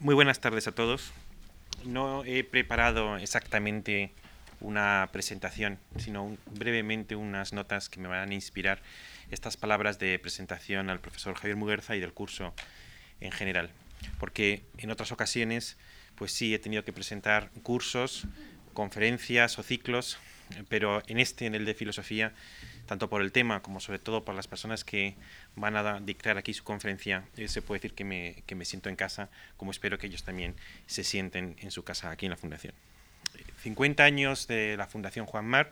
Muy buenas tardes a todos. No he preparado exactamente una presentación, sino brevemente unas notas que me van a inspirar estas palabras de presentación al profesor Javier Muguerza y del curso en general. Porque en otras ocasiones, pues sí, he tenido que presentar cursos, conferencias o ciclos, pero en este, en el de filosofía, tanto por el tema como sobre todo por las personas que van a dictar aquí su conferencia, eh, se puede decir que me, que me siento en casa, como espero que ellos también se sienten en su casa aquí en la Fundación. 50 años de la Fundación Juan Mar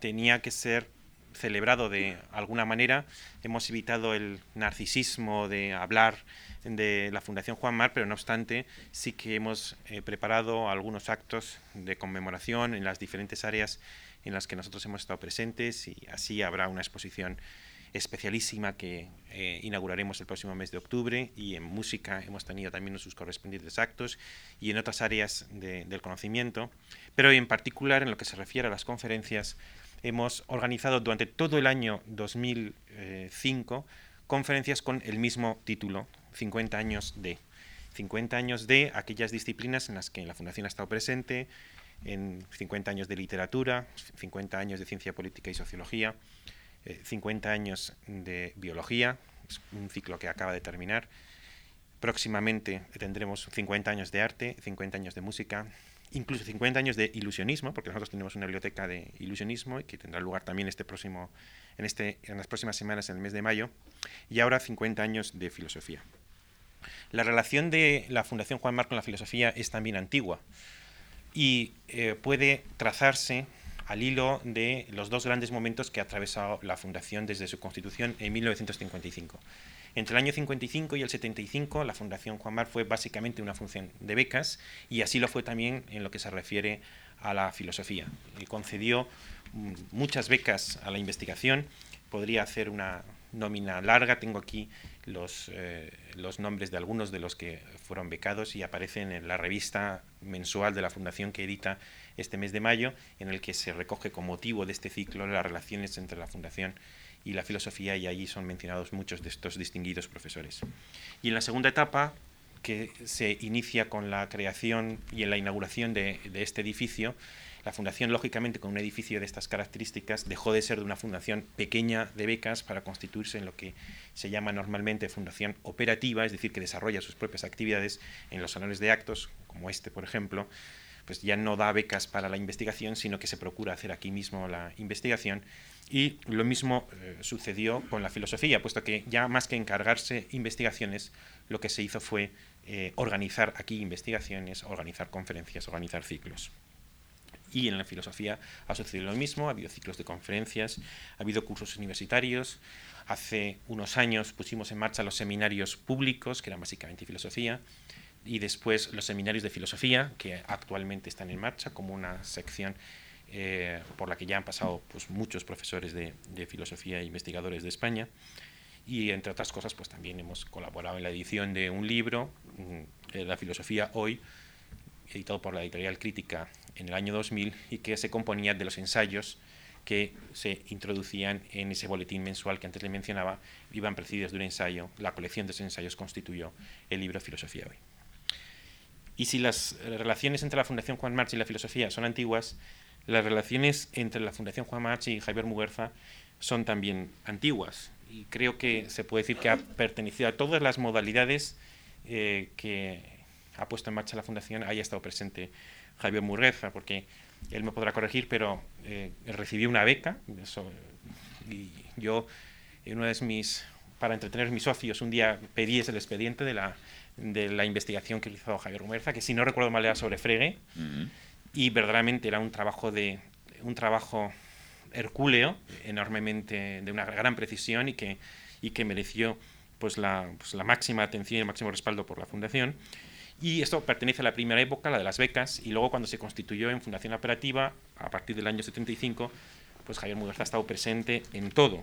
tenía que ser celebrado de alguna manera. Hemos evitado el narcisismo de hablar de la Fundación Juan Mar, pero no obstante sí que hemos eh, preparado algunos actos de conmemoración en las diferentes áreas en las que nosotros hemos estado presentes y así habrá una exposición especialísima que eh, inauguraremos el próximo mes de octubre y en música hemos tenido también sus correspondientes actos y en otras áreas del conocimiento, pero en particular en lo que se refiere a las conferencias hemos organizado durante todo el año 2005 conferencias con el mismo título, 50 años de. 50 años de aquellas disciplinas en las que la Fundación ha estado presente, en 50 años de literatura, 50 años de ciencia política y sociología, 50 eh, años de biología, es un ciclo que acaba de terminar. Próximamente tendremos 50 años de arte, 50 años de música, incluso 50 años de ilusionismo, porque nosotros tenemos una biblioteca de ilusionismo y que tendrá lugar también este próximo, en, este, en las próximas semanas, en el mes de mayo, y ahora 50 años de filosofía. La relación de la Fundación Juan Marco con la filosofía es también antigua y eh, puede trazarse al hilo de los dos grandes momentos que ha atravesado la Fundación desde su constitución en 1955. Entre el año 55 y el 75, la Fundación Juan Mar fue básicamente una función de becas y así lo fue también en lo que se refiere a la filosofía. Y concedió mm, muchas becas a la investigación. Podría hacer una nómina larga. Tengo aquí los, eh, los nombres de algunos de los que fueron becados y aparecen en la revista mensual de la Fundación que edita este mes de mayo, en el que se recoge con motivo de este ciclo las relaciones entre la Fundación y la filosofía y allí son mencionados muchos de estos distinguidos profesores. Y en la segunda etapa, que se inicia con la creación y en la inauguración de, de este edificio, la fundación, lógicamente, con un edificio de estas características, dejó de ser de una fundación pequeña de becas para constituirse en lo que se llama normalmente fundación operativa, es decir, que desarrolla sus propias actividades en los salones de actos, como este, por ejemplo, pues ya no da becas para la investigación, sino que se procura hacer aquí mismo la investigación. Y lo mismo eh, sucedió con la filosofía, puesto que ya más que encargarse investigaciones, lo que se hizo fue eh, organizar aquí investigaciones, organizar conferencias, organizar ciclos y en la filosofía ha sucedido lo mismo, ha habido ciclos de conferencias, ha habido cursos universitarios. Hace unos años pusimos en marcha los seminarios públicos, que eran básicamente filosofía, y después los seminarios de filosofía, que actualmente están en marcha como una sección eh, por la que ya han pasado pues, muchos profesores de, de, filosofía e investigadores de España. Y entre otras cosas, pues también hemos colaborado en la edición de un libro, mm, La filosofía hoy, editado por la editorial Crítica en el año 2000 y que se componía de los ensayos que se introducían en ese boletín mensual que antes le mencionaba, iban precedidos de un ensayo. La colección de esos ensayos constituyó el libro Filosofía hoy. Y si las relaciones entre la Fundación Juan March y la filosofía son antiguas, las relaciones entre la Fundación Juan March y Javier Muguerza son también antiguas. Y creo que se puede decir que ha pertenecido a todas las modalidades eh, que ha puesto en marcha la Fundación, haya estado presente Javier Murreza, porque él me podrá corregir, pero eh, recibí una beca y yo, en una de mis, para entretener a mis socios, un día pedí el expediente de la, de la investigación que hizo Javier Murreza, que si no recuerdo mal era sobre Frege, y verdaderamente era un trabajo de un trabajo hercúleo, enormemente, de una gran precisión y que, y que mereció pues la, pues la máxima atención y el máximo respaldo por la Fundación. Y esto pertenece a la primera época, la de las becas, y luego cuando se constituyó en Fundación Operativa, a partir del año 75, pues Javier Muguerza ha estado presente en todo,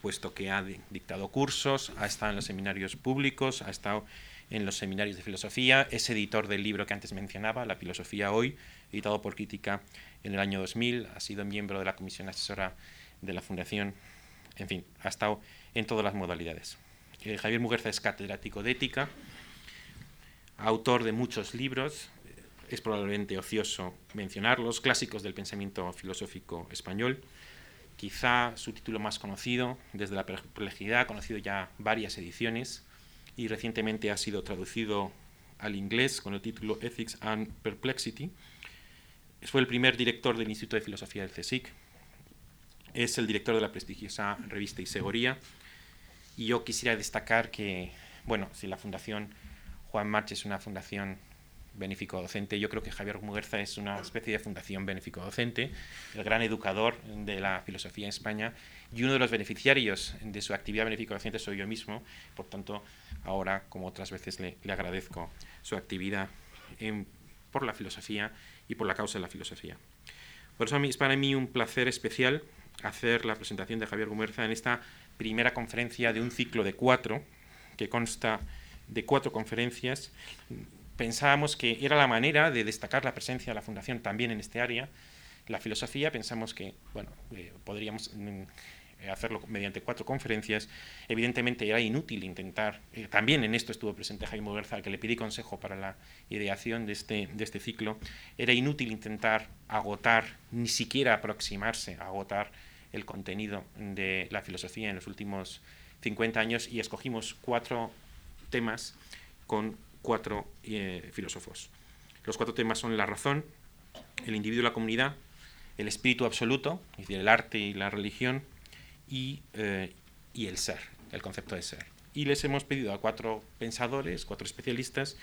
puesto que ha dictado cursos, ha estado en los seminarios públicos, ha estado en los seminarios de filosofía, es editor del libro que antes mencionaba, La filosofía hoy, editado por Crítica en el año 2000, ha sido miembro de la comisión asesora de la Fundación, en fin, ha estado en todas las modalidades. Eh, Javier Muguerza es catedrático de ética, autor de muchos libros, es probablemente ocioso mencionarlos, clásicos del pensamiento filosófico español. Quizá su título más conocido, Desde la perplejidad, conocido ya varias ediciones y recientemente ha sido traducido al inglés con el título Ethics and Perplexity. Fue el primer director del Instituto de Filosofía del CSIC. Es el director de la prestigiosa revista Isegoría. Y yo quisiera destacar que, bueno, si la Fundación Juan March es una fundación benéfico docente. Yo creo que Javier Muguerza es una especie de fundación benéfico docente, el gran educador de la filosofía en España y uno de los beneficiarios de su actividad benéfico docente soy yo mismo. Por tanto, ahora, como otras veces, le, agradezco su actividad por la filosofía y por la causa de la filosofía. Por eso es para mí un placer especial hacer la presentación de Javier Muguerza en esta primera conferencia de un ciclo de cuatro que consta de cuatro conferencias pensábamos que era la manera de destacar la presencia de la Fundación también en este área. La filosofía pensamos que bueno, eh, podríamos mm, hacerlo mediante cuatro conferencias. Evidentemente era inútil intentar, eh, también en esto estuvo presente Jaime Berza, al que le pedí consejo para la ideación de este, de este ciclo, era inútil intentar agotar, ni siquiera aproximarse a agotar el contenido de la filosofía en los últimos 50 años y escogimos cuatro temas con cuatro eh, filósofos. Los cuatro temas son la razón, el individuo y la comunidad, el espíritu absoluto, es decir, el arte y la religión, y, eh, y el ser, el concepto de ser. Y les hemos pedido a cuatro pensadores, cuatro especialistas,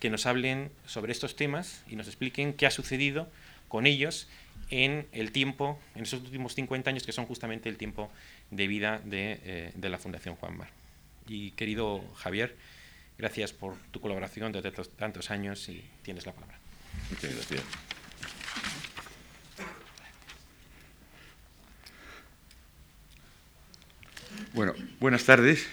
que nos hablen sobre estos temas y nos expliquen qué ha sucedido con ellos en el tiempo, en esos últimos 50 años, que son justamente el tiempo de vida de, eh, de la Fundación Juan Mar. Y querido Javier, Gracias por tu colaboración desde tantos años y tienes la palabra. Muchas gracias. Bueno, buenas tardes.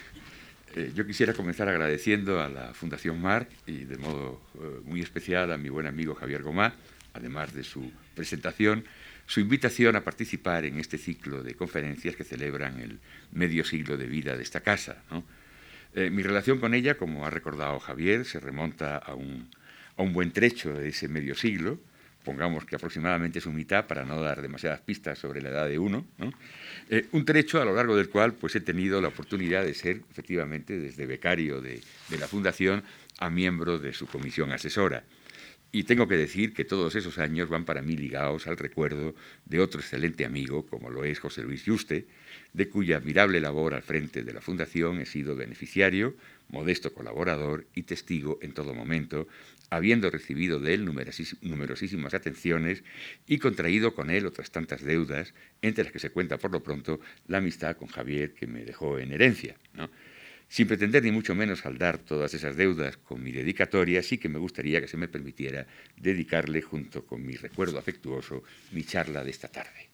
Eh, yo quisiera comenzar agradeciendo a la Fundación Marc y de modo eh, muy especial a mi buen amigo Javier Gomá, además de su presentación, su invitación a participar en este ciclo de conferencias que celebran el medio siglo de vida de esta casa. ¿no? Eh, mi relación con ella, como ha recordado Javier, se remonta a un, buen trecho de ese medio siglo, pongamos que aproximadamente es un mitad para no dar demasiadas pistas sobre la edad de uno, eh, un trecho a lo largo del cual pues, he tenido la oportunidad de ser, efectivamente, desde becario de, de la Fundación a miembro de su comisión asesora. Y tengo que decir que todos esos años van para mí ligados al recuerdo de otro excelente amigo, como lo es José Luis Yuste, de cuya admirable labor al frente de la Fundación he sido beneficiario, modesto colaborador y testigo en todo momento, habiendo recibido de él numerosísimas atenciones y contraído con él otras tantas deudas, entre las que se cuenta por lo pronto la amistad con Javier que me dejó en herencia. Sin pretender ni mucho menos saldar todas esas deudas con mi dedicatoria, sí que me gustaría que se me permitiera dedicarle, junto con mi recuerdo afectuoso, mi charla de esta tarde.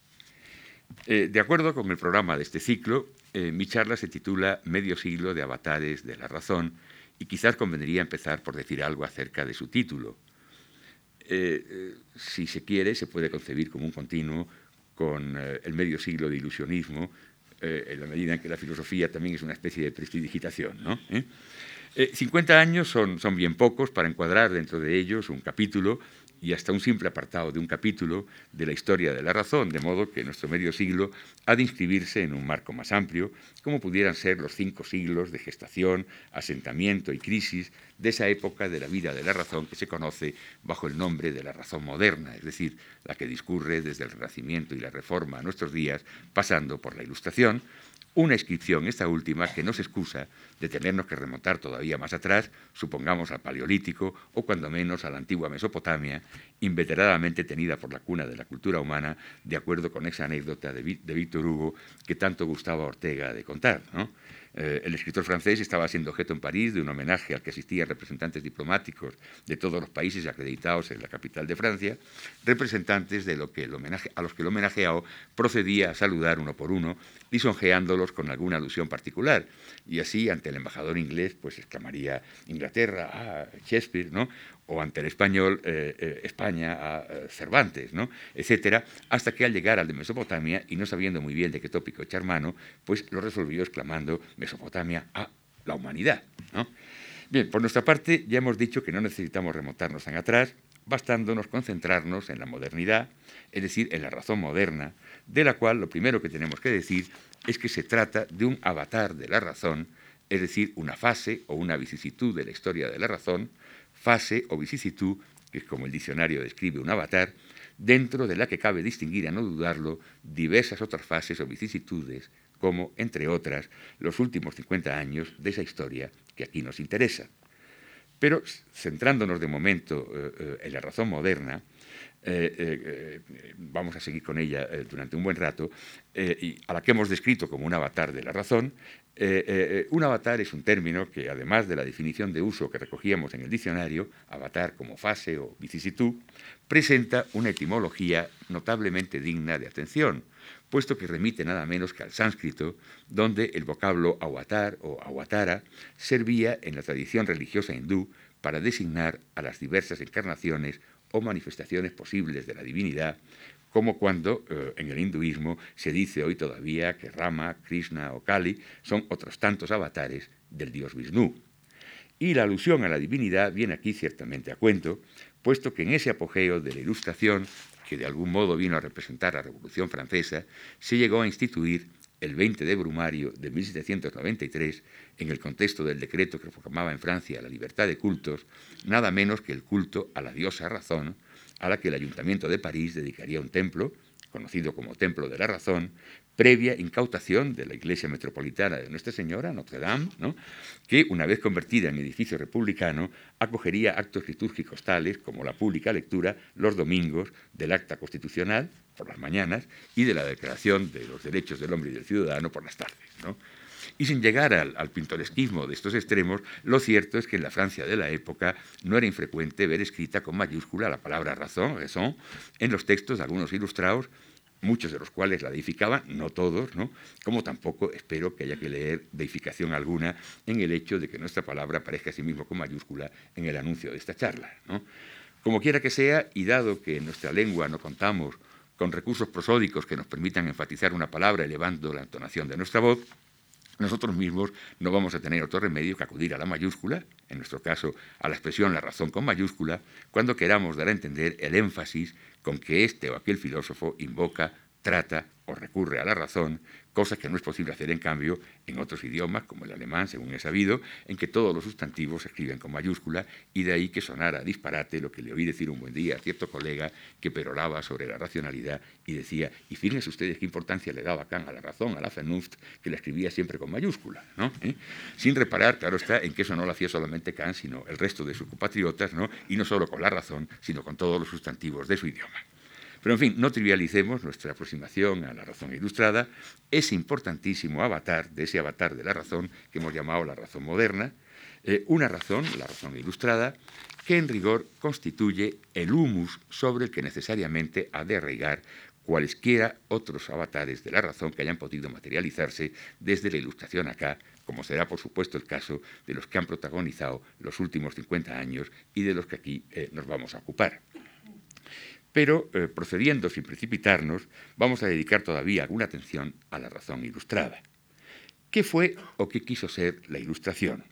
Eh, de acuerdo con el programa de este ciclo, eh, mi charla se titula Medio siglo de avatares de la razón y quizás convendría empezar por decir algo acerca de su título. Eh, si se quiere, se puede concebir como un continuo con el medio siglo de ilusionismo, en la medida en que la filosofía también es una especie de prestidigitación. ¿no? 50 años son, son bien pocos para encuadrar dentro de ellos un capítulo y hasta un simple apartado de un capítulo de la historia de la razón, de modo que nuestro medio siglo ha de inscribirse en un marco más amplio, como pudieran ser los cinco siglos de gestación, asentamiento y crisis de esa época de la vida de la razón que se conoce bajo el nombre de la razón moderna, es decir, la que discurre desde el Renacimiento y la Reforma a nuestros días, pasando por la Ilustración, una inscripción, esta última, que no se excusa de tenernos que remontar todavía más atrás, supongamos al Paleolítico o cuando menos a la antigua Mesopotamia, inveteradamente tenida por la cuna de la cultura humana, de acuerdo con esa anécdota de, Víctor Hugo que tanto gustaba Ortega de contar. Eh, el escritor francés estaba siendo objeto en París de un homenaje al que asistían representantes diplomáticos de todos los países acreditados en la capital de Francia, representantes de que el homenaje, a los que el homenajeado procedía a saludar uno por uno, lisonjeándolos con alguna alusión particular. Y así, ante el embajador inglés, pues exclamaría Inglaterra, ah, Shakespeare, ¿no? o ante el español eh, eh, España a eh, Cervantes, ¿no? etcétera, hasta que al llegar al de Mesopotamia y no sabiendo muy bien de qué tópico echar mano, pues lo resolvió exclamando Mesopotamia a la humanidad. Bien, por nuestra parte ya hemos dicho que no necesitamos remontarnos tan atrás, bastándonos concentrarnos en la modernidad, es decir, en la razón moderna, de la cual lo primero que tenemos que decir es que se trata de un avatar de la razón, es decir, una fase o una vicisitud de la historia de la razón, fase o vicisitud, que es como el diccionario describe un avatar, dentro de la que cabe distinguir, a no dudarlo, diversas otras fases o vicisitudes como, entre otras, los últimos 50 años de esa historia que aquí nos interesa. Pero centrándonos de momento eh, eh, en la razón moderna, eh, vamos a seguir con ella durante un buen rato, y a la que hemos descrito como un avatar de la razón, un avatar es un término que, además de la definición de uso que recogíamos en el diccionario, avatar como fase o vicisitud, presenta una etimología notablemente digna de atención, puesto que remite nada menos que al sánscrito, donde el vocablo avatar o avatara servía en la tradición religiosa hindú para designar a las diversas encarnaciones o manifestaciones posibles de la divinidad, como cuando eh, en el hinduismo se dice hoy todavía que Rama, Krishna o Kali son otros tantos avatares del dios Vishnu. Y la alusión a la divinidad viene aquí ciertamente a cuento, puesto que en ese apogeo de la Ilustración que de algún modo vino a representar la Revolución Francesa, se llegó a instituir el 20 de Brumario de 1793, en el contexto del decreto que proclamaba en Francia la libertad de cultos, nada menos que el culto a la diosa razón, a la que el Ayuntamiento de París dedicaría un templo, conocido como Templo de la Razón, previa incautación de la Iglesia Metropolitana de Nuestra Señora, Notre Dame, que, una vez convertida en edificio republicano, acogería actos litúrgicos tales como la pública lectura los domingos del acta constitucional por las mañanas y de la Declaración de los Derechos del Hombre y del Ciudadano por las tardes. Y sin llegar al, al, pintoresquismo de estos extremos, lo cierto es que en la Francia de la época no era infrecuente ver escrita con mayúscula la palabra razón, raison, en los textos de algunos ilustrados muchos de los cuales la deificaban, no todos, ¿no? como tampoco espero que haya que leer deificación alguna en el hecho de que nuestra palabra aparezca a sí mismo con mayúscula en el anuncio de esta charla. Como quiera que sea, y dado que en nuestra lengua no contamos con recursos prosódicos que nos permitan enfatizar una palabra elevando la entonación de nuestra voz, nosotros mismos no vamos a tener otro remedio que acudir a la mayúscula, en nuestro caso a la expresión la razón con mayúscula, cuando queramos dar a entender el énfasis con que este o aquel filósofo invoca, trata o recurre a la razón, cosa que no es posible hacer en cambio en otros idiomas, como el alemán, según he sabido, en que todos los sustantivos se escriben con mayúscula, y de ahí que sonara disparate lo que le oí decir un buen día a cierto colega que peroraba sobre la racionalidad y decía, y fíjense ustedes qué importancia le daba Kant a la razón, a la Vernunft, que la escribía siempre con mayúscula. ¿Eh? Sin reparar, claro está, en que eso no lo hacía solamente Kant, sino el resto de sus compatriotas. Y no solo con la razón, sino con todos los sustantivos de su idioma. Pero, en fin, no trivialicemos nuestra aproximación a la razón ilustrada, ese importantísimo avatar, de ese avatar de la razón que hemos llamado la razón moderna, eh, una razón, la razón ilustrada, que en rigor constituye el humus sobre el que necesariamente ha de arraigar cualesquiera otros avatares de la razón que hayan podido materializarse desde la ilustración acá, como será por supuesto el caso de los que han protagonizado los últimos 50 años y de los que aquí eh, nos vamos a ocupar. Pero, eh, procediendo sin precipitarnos, vamos a dedicar todavía alguna atención a la razón ilustrada. ¿Qué fue o qué quiso ser la ilustración?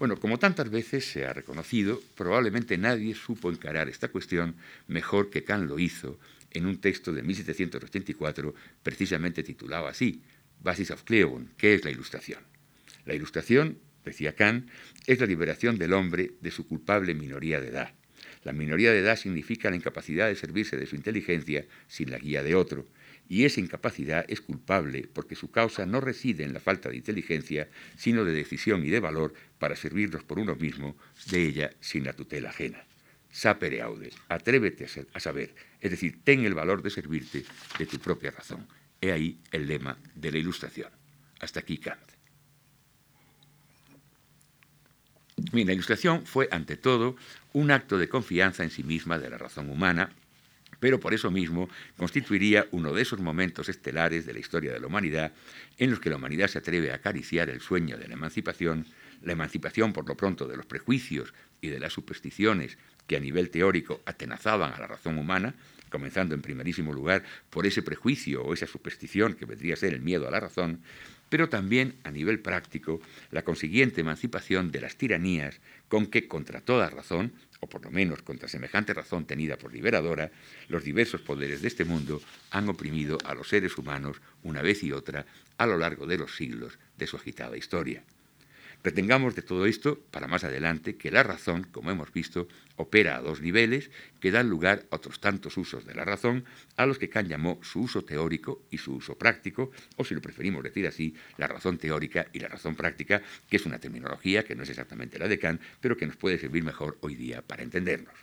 Bueno, como tantas veces se ha reconocido, probablemente nadie supo encarar esta cuestión mejor que Kant lo hizo en un texto de 1784, precisamente titulado así, Basis of Cleon, ¿qué es la ilustración? La ilustración, decía Kant, es la liberación del hombre de su culpable minoría de edad la minoría de edad significa la incapacidad de servirse de su inteligencia sin la guía de otro, y esa incapacidad es culpable porque su causa no reside en la falta de inteligencia, sino de decisión y de valor para servirnos por uno mismo de ella sin la tutela ajena. Sapere aude, atrévete a saber, es decir, ten el valor de servirte de tu propia razón. He ahí el lema de la ilustración. Hasta aquí Kant. La ilustración fue, ante todo, un acto de confianza en sí misma de la razón humana, pero por eso mismo constituiría uno de esos momentos estelares de la historia de la humanidad en los que la humanidad se atreve a acariciar el sueño de la emancipación, la emancipación por lo pronto de los prejuicios y de las supersticiones que a nivel teórico atenazaban a la razón humana, comenzando en primerísimo lugar por ese prejuicio o esa superstición que vendría a ser el miedo a la razón, pero también a nivel práctico la consiguiente emancipación de las tiranías con que, contra toda razón, o por lo menos contra semejante razón tenida por liberadora, los diversos poderes de este mundo han oprimido a los seres humanos una vez y otra a lo largo de los siglos de su agitada historia. Retengamos de todo esto, para más adelante, que la razón, como hemos visto, opera a dos niveles que dan lugar a otros tantos usos de la razón, a los que Kant llamó su uso teórico y su uso práctico, o si lo preferimos decir así, la razón teórica y la razón práctica, que es una terminología que no es exactamente la de Kant, pero que nos puede servir mejor hoy día para entendernos.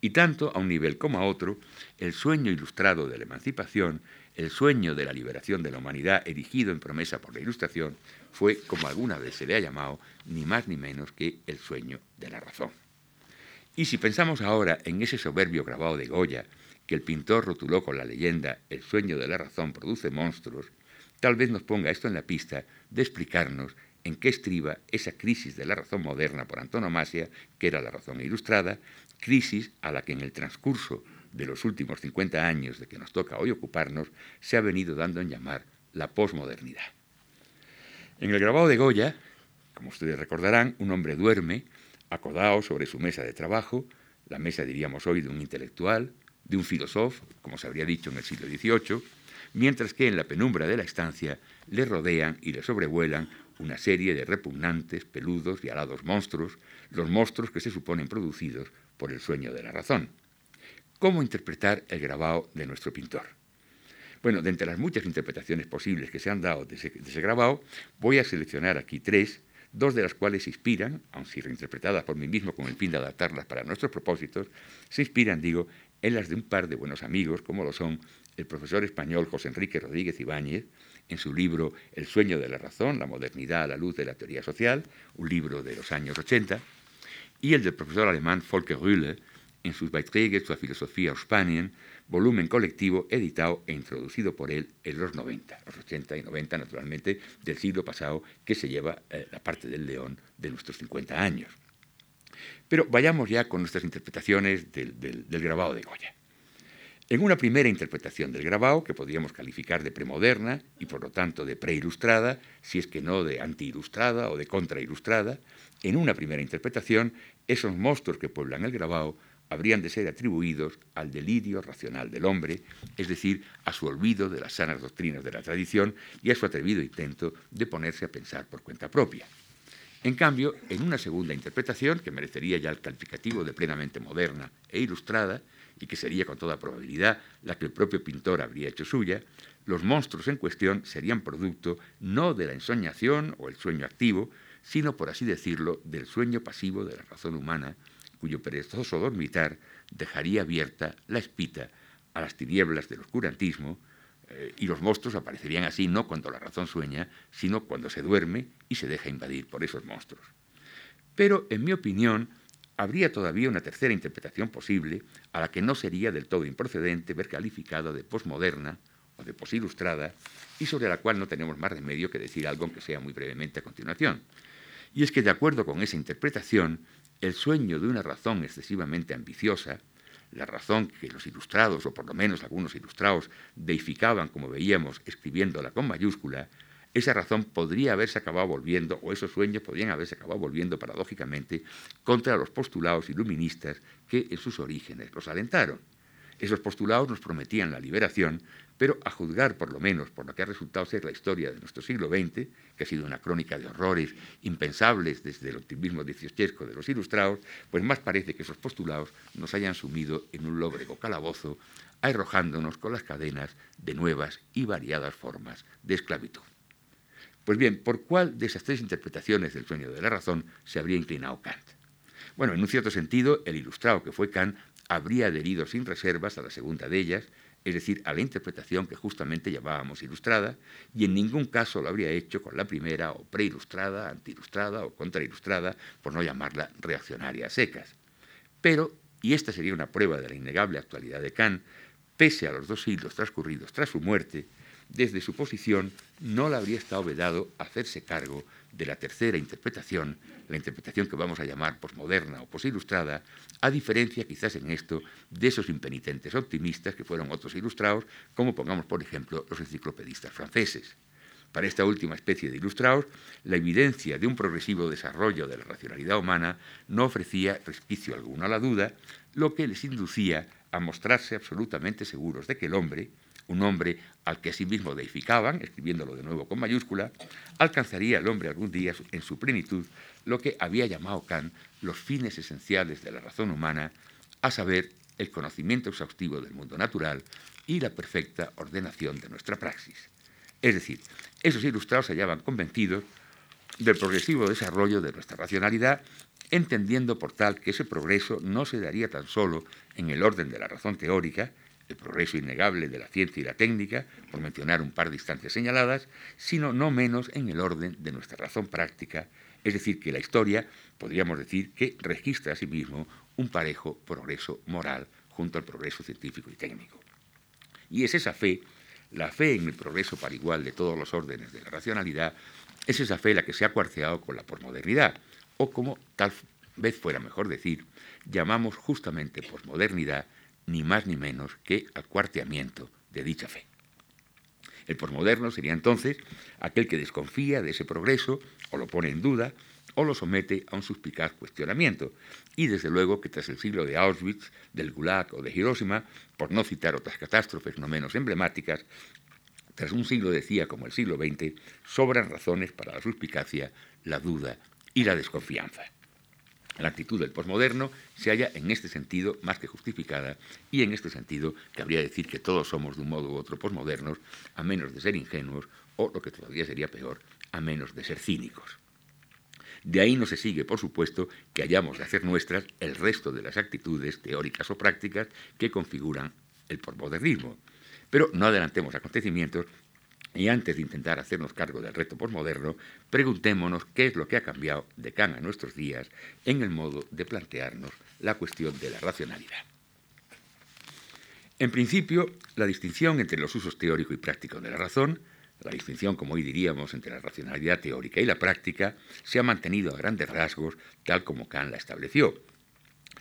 Y tanto a un nivel como a otro, el sueño ilustrado de la emancipación, el sueño de la liberación de la humanidad erigido en promesa por la Ilustración, fue, como alguna vez se le ha llamado, ni más ni menos que el sueño de la razón. Y si pensamos ahora en ese soberbio grabado de Goya, que el pintor rotuló con la leyenda El sueño de la razón produce monstruos, tal vez nos ponga esto en la pista de explicarnos en qué estriba esa crisis de la razón moderna por antonomasia, que era la razón ilustrada, crisis a la que en el transcurso de los últimos 50 años de que nos toca hoy ocuparnos se ha venido dando en llamar la posmodernidad. En el grabado de Goya, como ustedes recordarán, un hombre duerme, acodado sobre su mesa de trabajo, la mesa diríamos hoy de un intelectual, de un filósofo, como se habría dicho en el siglo XVIII, mientras que en la penumbra de la estancia le rodean y le sobrevuelan una serie de repugnantes, peludos y alados monstruos, los monstruos que se suponen producidos por el sueño de la razón. ¿Cómo interpretar el grabado de nuestro pintor? Bueno, de entre las muchas interpretaciones posibles que se han dado de ese, grabado, voy a seleccionar aquí tres, dos de las cuales se inspiran, aun si reinterpretadas por mí mismo con el fin de adaptarlas para nuestros propósitos, se inspiran, digo, en las de un par de buenos amigos, como lo son el profesor español José Enrique Rodríguez Ibáñez, en su libro El sueño de la razón, la modernidad a la luz de la teoría social, un libro de los años 80, y el del profesor alemán Volker Rühle, en sus Beiträge zur Philosophie aus Spanien, volumen colectivo editado e introducido por él en los 90, los 80 y 90 naturalmente del siglo pasado que se lleva eh, la parte del león de nuestros 50 años. Pero vayamos ya con nuestras interpretaciones del, grabado de Goya. En una primera interpretación del grabado, que podríamos calificar de premoderna y por lo tanto de preilustrada, si es que no de antiilustrada o de contrailustrada, en una primera interpretación, esos monstruos que pueblan el grabado habrían de ser atribuidos al delirio racional del hombre, es decir, a su olvido de las sanas doctrinas de la tradición y a su atrevido intento de ponerse a pensar por cuenta propia. En cambio, en una segunda interpretación, que merecería ya el calificativo de plenamente moderna e ilustrada, y que sería con toda probabilidad la que el propio pintor habría hecho suya, los monstruos en cuestión serían producto no de la ensoñación o el sueño activo, sino, por así decirlo, del sueño pasivo de la razón humana, cuyo perezoso dormitar dejaría abierta la espita a las tinieblas del oscurantismo, eh, y los monstruos aparecerían así no cuando la razón sueña, sino cuando se duerme y se deja invadir por esos monstruos. Pero, en mi opinión, habría todavía una tercera interpretación posible, a la que no sería del todo improcedente ver calificada de posmoderna o de posilustrada, y sobre la cual no tenemos más remedio que decir algo, aunque sea muy brevemente a continuación. Y es que, de acuerdo con esa interpretación, el sueño de una razón excesivamente ambiciosa, la razón que los ilustrados, o por lo menos algunos ilustrados, deificaban, como veíamos, escribiéndola con mayúscula, esa razón podría haberse acabado volviendo, o esos sueños podrían haberse acabado volviendo paradójicamente contra los postulados iluministas que en sus orígenes los alentaron. Esos postulados nos prometían la liberación, pero a juzgar por lo menos por lo que ha resultado ser la historia de nuestro siglo XX, que ha sido una crónica de horrores impensables desde el optimismo dieciochesco de los ilustrados, pues más parece que esos postulados nos hayan sumido en un lóbrego calabozo, arrojándonos con las cadenas de nuevas y variadas formas de esclavitud. Pues bien, ¿por cuál de esas tres interpretaciones del sueño de la razón se habría inclinado Kant? Bueno, en un cierto sentido, el ilustrado que fue Kant habría adherido sin reservas a la segunda de ellas, es decir, a la interpretación que justamente llamábamos ilustrada, y en ningún caso lo habría hecho con la primera o preilustrada, antiilustrada o contrailustrada, por no llamarla reaccionaria secas. Pero, y esta sería una prueba de la innegable actualidad de Kant, pese a los dos siglos transcurridos tras su muerte, desde su posición no le habría estado vedado hacerse cargo de la tercera interpretación, la interpretación que vamos a llamar posmoderna o posilustrada, a diferencia quizás en esto de esos impenitentes optimistas que fueron otros ilustrados, como pongamos por ejemplo los enciclopedistas franceses. Para esta última especie de ilustrados, la evidencia de un progresivo desarrollo de la racionalidad humana no ofrecía resquicio alguno a la duda, lo que les inducía a mostrarse absolutamente seguros de que el hombre, un hombre al que asimismo deificaban, escribiéndolo de nuevo con mayúscula, alcanzaría el hombre algún día en su plenitud lo que había llamado Kant los fines esenciales de la razón humana, a saber, el conocimiento exhaustivo del mundo natural y la perfecta ordenación de nuestra praxis. Es decir, esos ilustrados se hallaban convencidos del progresivo desarrollo de nuestra racionalidad, entendiendo por tal que ese progreso no se daría tan solo en el orden de la razón teórica, el progreso innegable de la ciencia y la técnica, por mencionar un par de instancias señaladas, sino no menos en el orden de nuestra razón práctica, es decir, que la historia, podríamos decir, que registra asimismo un parejo progreso moral junto al progreso científico y técnico. Y es esa fe la fe en el progreso par igual de todos los órdenes de la racionalidad es esa fe la que se ha cuarceado con la posmodernidad, o como tal vez fuera mejor decir, llamamos justamente posmodernidad ni más ni menos que al cuarteamiento de dicha fe. El posmoderno sería entonces aquel que desconfía de ese progreso o lo pone en duda o lo somete a un suspicaz cuestionamiento. Y desde luego que tras el siglo de Auschwitz, del Gulag o de Hiroshima, por no citar otras catástrofes no menos emblemáticas, tras un siglo decía como el siglo XX, sobran razones para la suspicacia, la duda y la desconfianza. La actitud del posmoderno se halla en este sentido más que justificada y en este sentido cabría decir que todos somos de un modo u otro posmodernos, a menos de ser ingenuos o, lo que todavía sería peor, a menos de ser cínicos. De ahí no se sigue, por supuesto, que hayamos de hacer nuestras el resto de las actitudes teóricas o prácticas que configuran el posmodernismo. Pero no adelantemos acontecimientos y antes de intentar hacernos cargo del reto posmoderno, preguntémonos qué es lo que ha cambiado de Kant a nuestros días en el modo de plantearnos la cuestión de la racionalidad. En principio, la distinción entre los usos teórico y práctico de la razón la distinción, como hoy diríamos, entre la racionalidad teórica y la práctica se ha mantenido a grandes rasgos tal como Kant la estableció.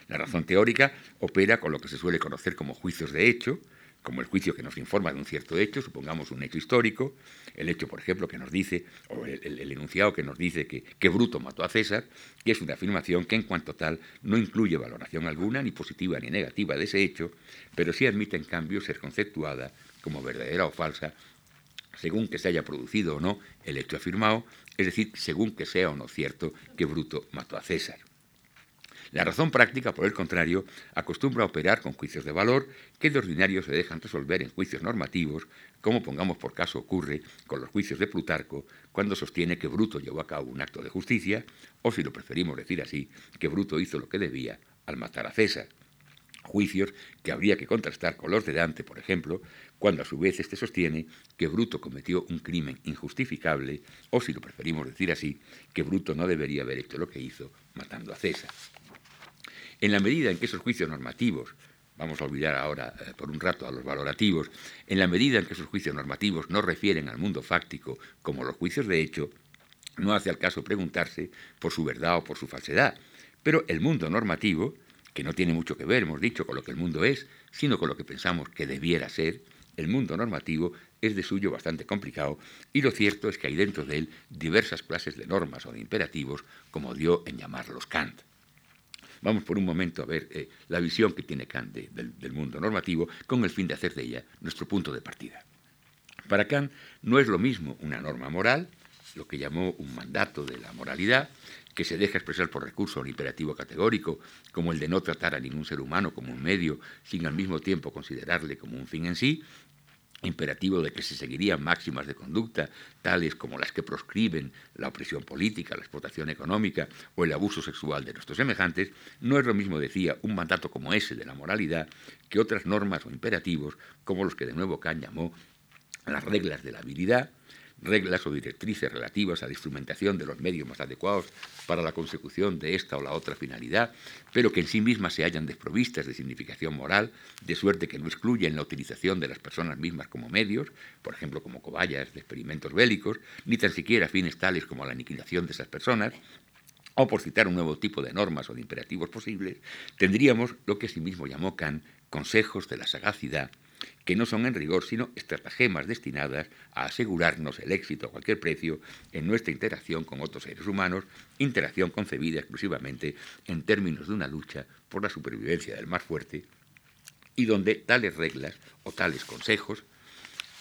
La razón teórica opera con lo que se suele conocer como juicios de hecho, como el juicio que nos informa de un cierto hecho, supongamos un hecho histórico, el hecho, por ejemplo, que nos dice, o el, enunciado que nos dice que, que, Bruto mató a César, que es una afirmación que en cuanto tal no incluye valoración alguna, ni positiva ni negativa de ese hecho, pero sí admite en cambio ser conceptuada como verdadera o falsa según que se haya producido o no el hecho afirmado, es decir, según que sea o no cierto que Bruto mató a César. La razón práctica, por el contrario, acostumbra a operar con juicios de valor que de ordinario se dejan resolver en juicios normativos, como pongamos por caso ocurre con los juicios de Plutarco, cuando sostiene que Bruto llevó a cabo un acto de justicia, o si lo preferimos decir así, que Bruto hizo lo que debía al matar a César juicios que habría que contrastar con los de Dante, por ejemplo, cuando a su vez éste sostiene que Bruto cometió un crimen injustificable, o si lo preferimos decir así, que Bruto no debería haber hecho lo que hizo matando a César. En la medida en que esos juicios normativos, vamos a olvidar ahora eh, por un rato a los valorativos, en la medida en que esos juicios normativos no refieren al mundo fáctico como los juicios de hecho, no hace al caso preguntarse por su verdad o por su falsedad, pero el mundo normativo, que no tiene mucho que ver, hemos dicho, con lo que el mundo es, sino con lo que pensamos que debiera ser, el mundo normativo es de suyo bastante complicado y lo cierto es que hay dentro de él diversas clases de normas o de imperativos, como dio en llamarlos Kant. Vamos por un momento a ver eh, la visión que tiene Kant del mundo normativo con el fin de hacer de ella nuestro punto de partida. Para Kant no es lo mismo una norma moral, lo que llamó un mandato de la moralidad, que se deja expresar por recurso a un imperativo categórico, como el de no tratar a ningún ser humano como un medio, sin al mismo tiempo considerarle como un fin en sí, imperativo de que se seguirían máximas de conducta, tales como las que proscriben la opresión política, la explotación económica o el abuso sexual de nuestros semejantes, no es lo mismo, decía, un mandato como ese de la moralidad que otras normas o imperativos como los que de nuevo Kant llamó las reglas de la habilidad, reglas o directrices relativas a la instrumentación de los medios más adecuados para la consecución de esta o la otra finalidad, pero que en sí mismas se hallan desprovistas de significación moral, de suerte que no excluyen la utilización de las personas mismas como medios, por ejemplo como cobayas de experimentos bélicos, ni tan siquiera fines tales como la aniquilación de esas personas, o por citar un nuevo tipo de normas o de imperativos posibles, tendríamos lo que sí mismo llamó Kant consejos de la sagacidad que no son en rigor sino estratagemas destinadas a asegurarnos el éxito a cualquier precio en nuestra interacción con otros seres humanos, interacción concebida exclusivamente en términos de una lucha por la supervivencia del más fuerte, y donde tales reglas o tales consejos,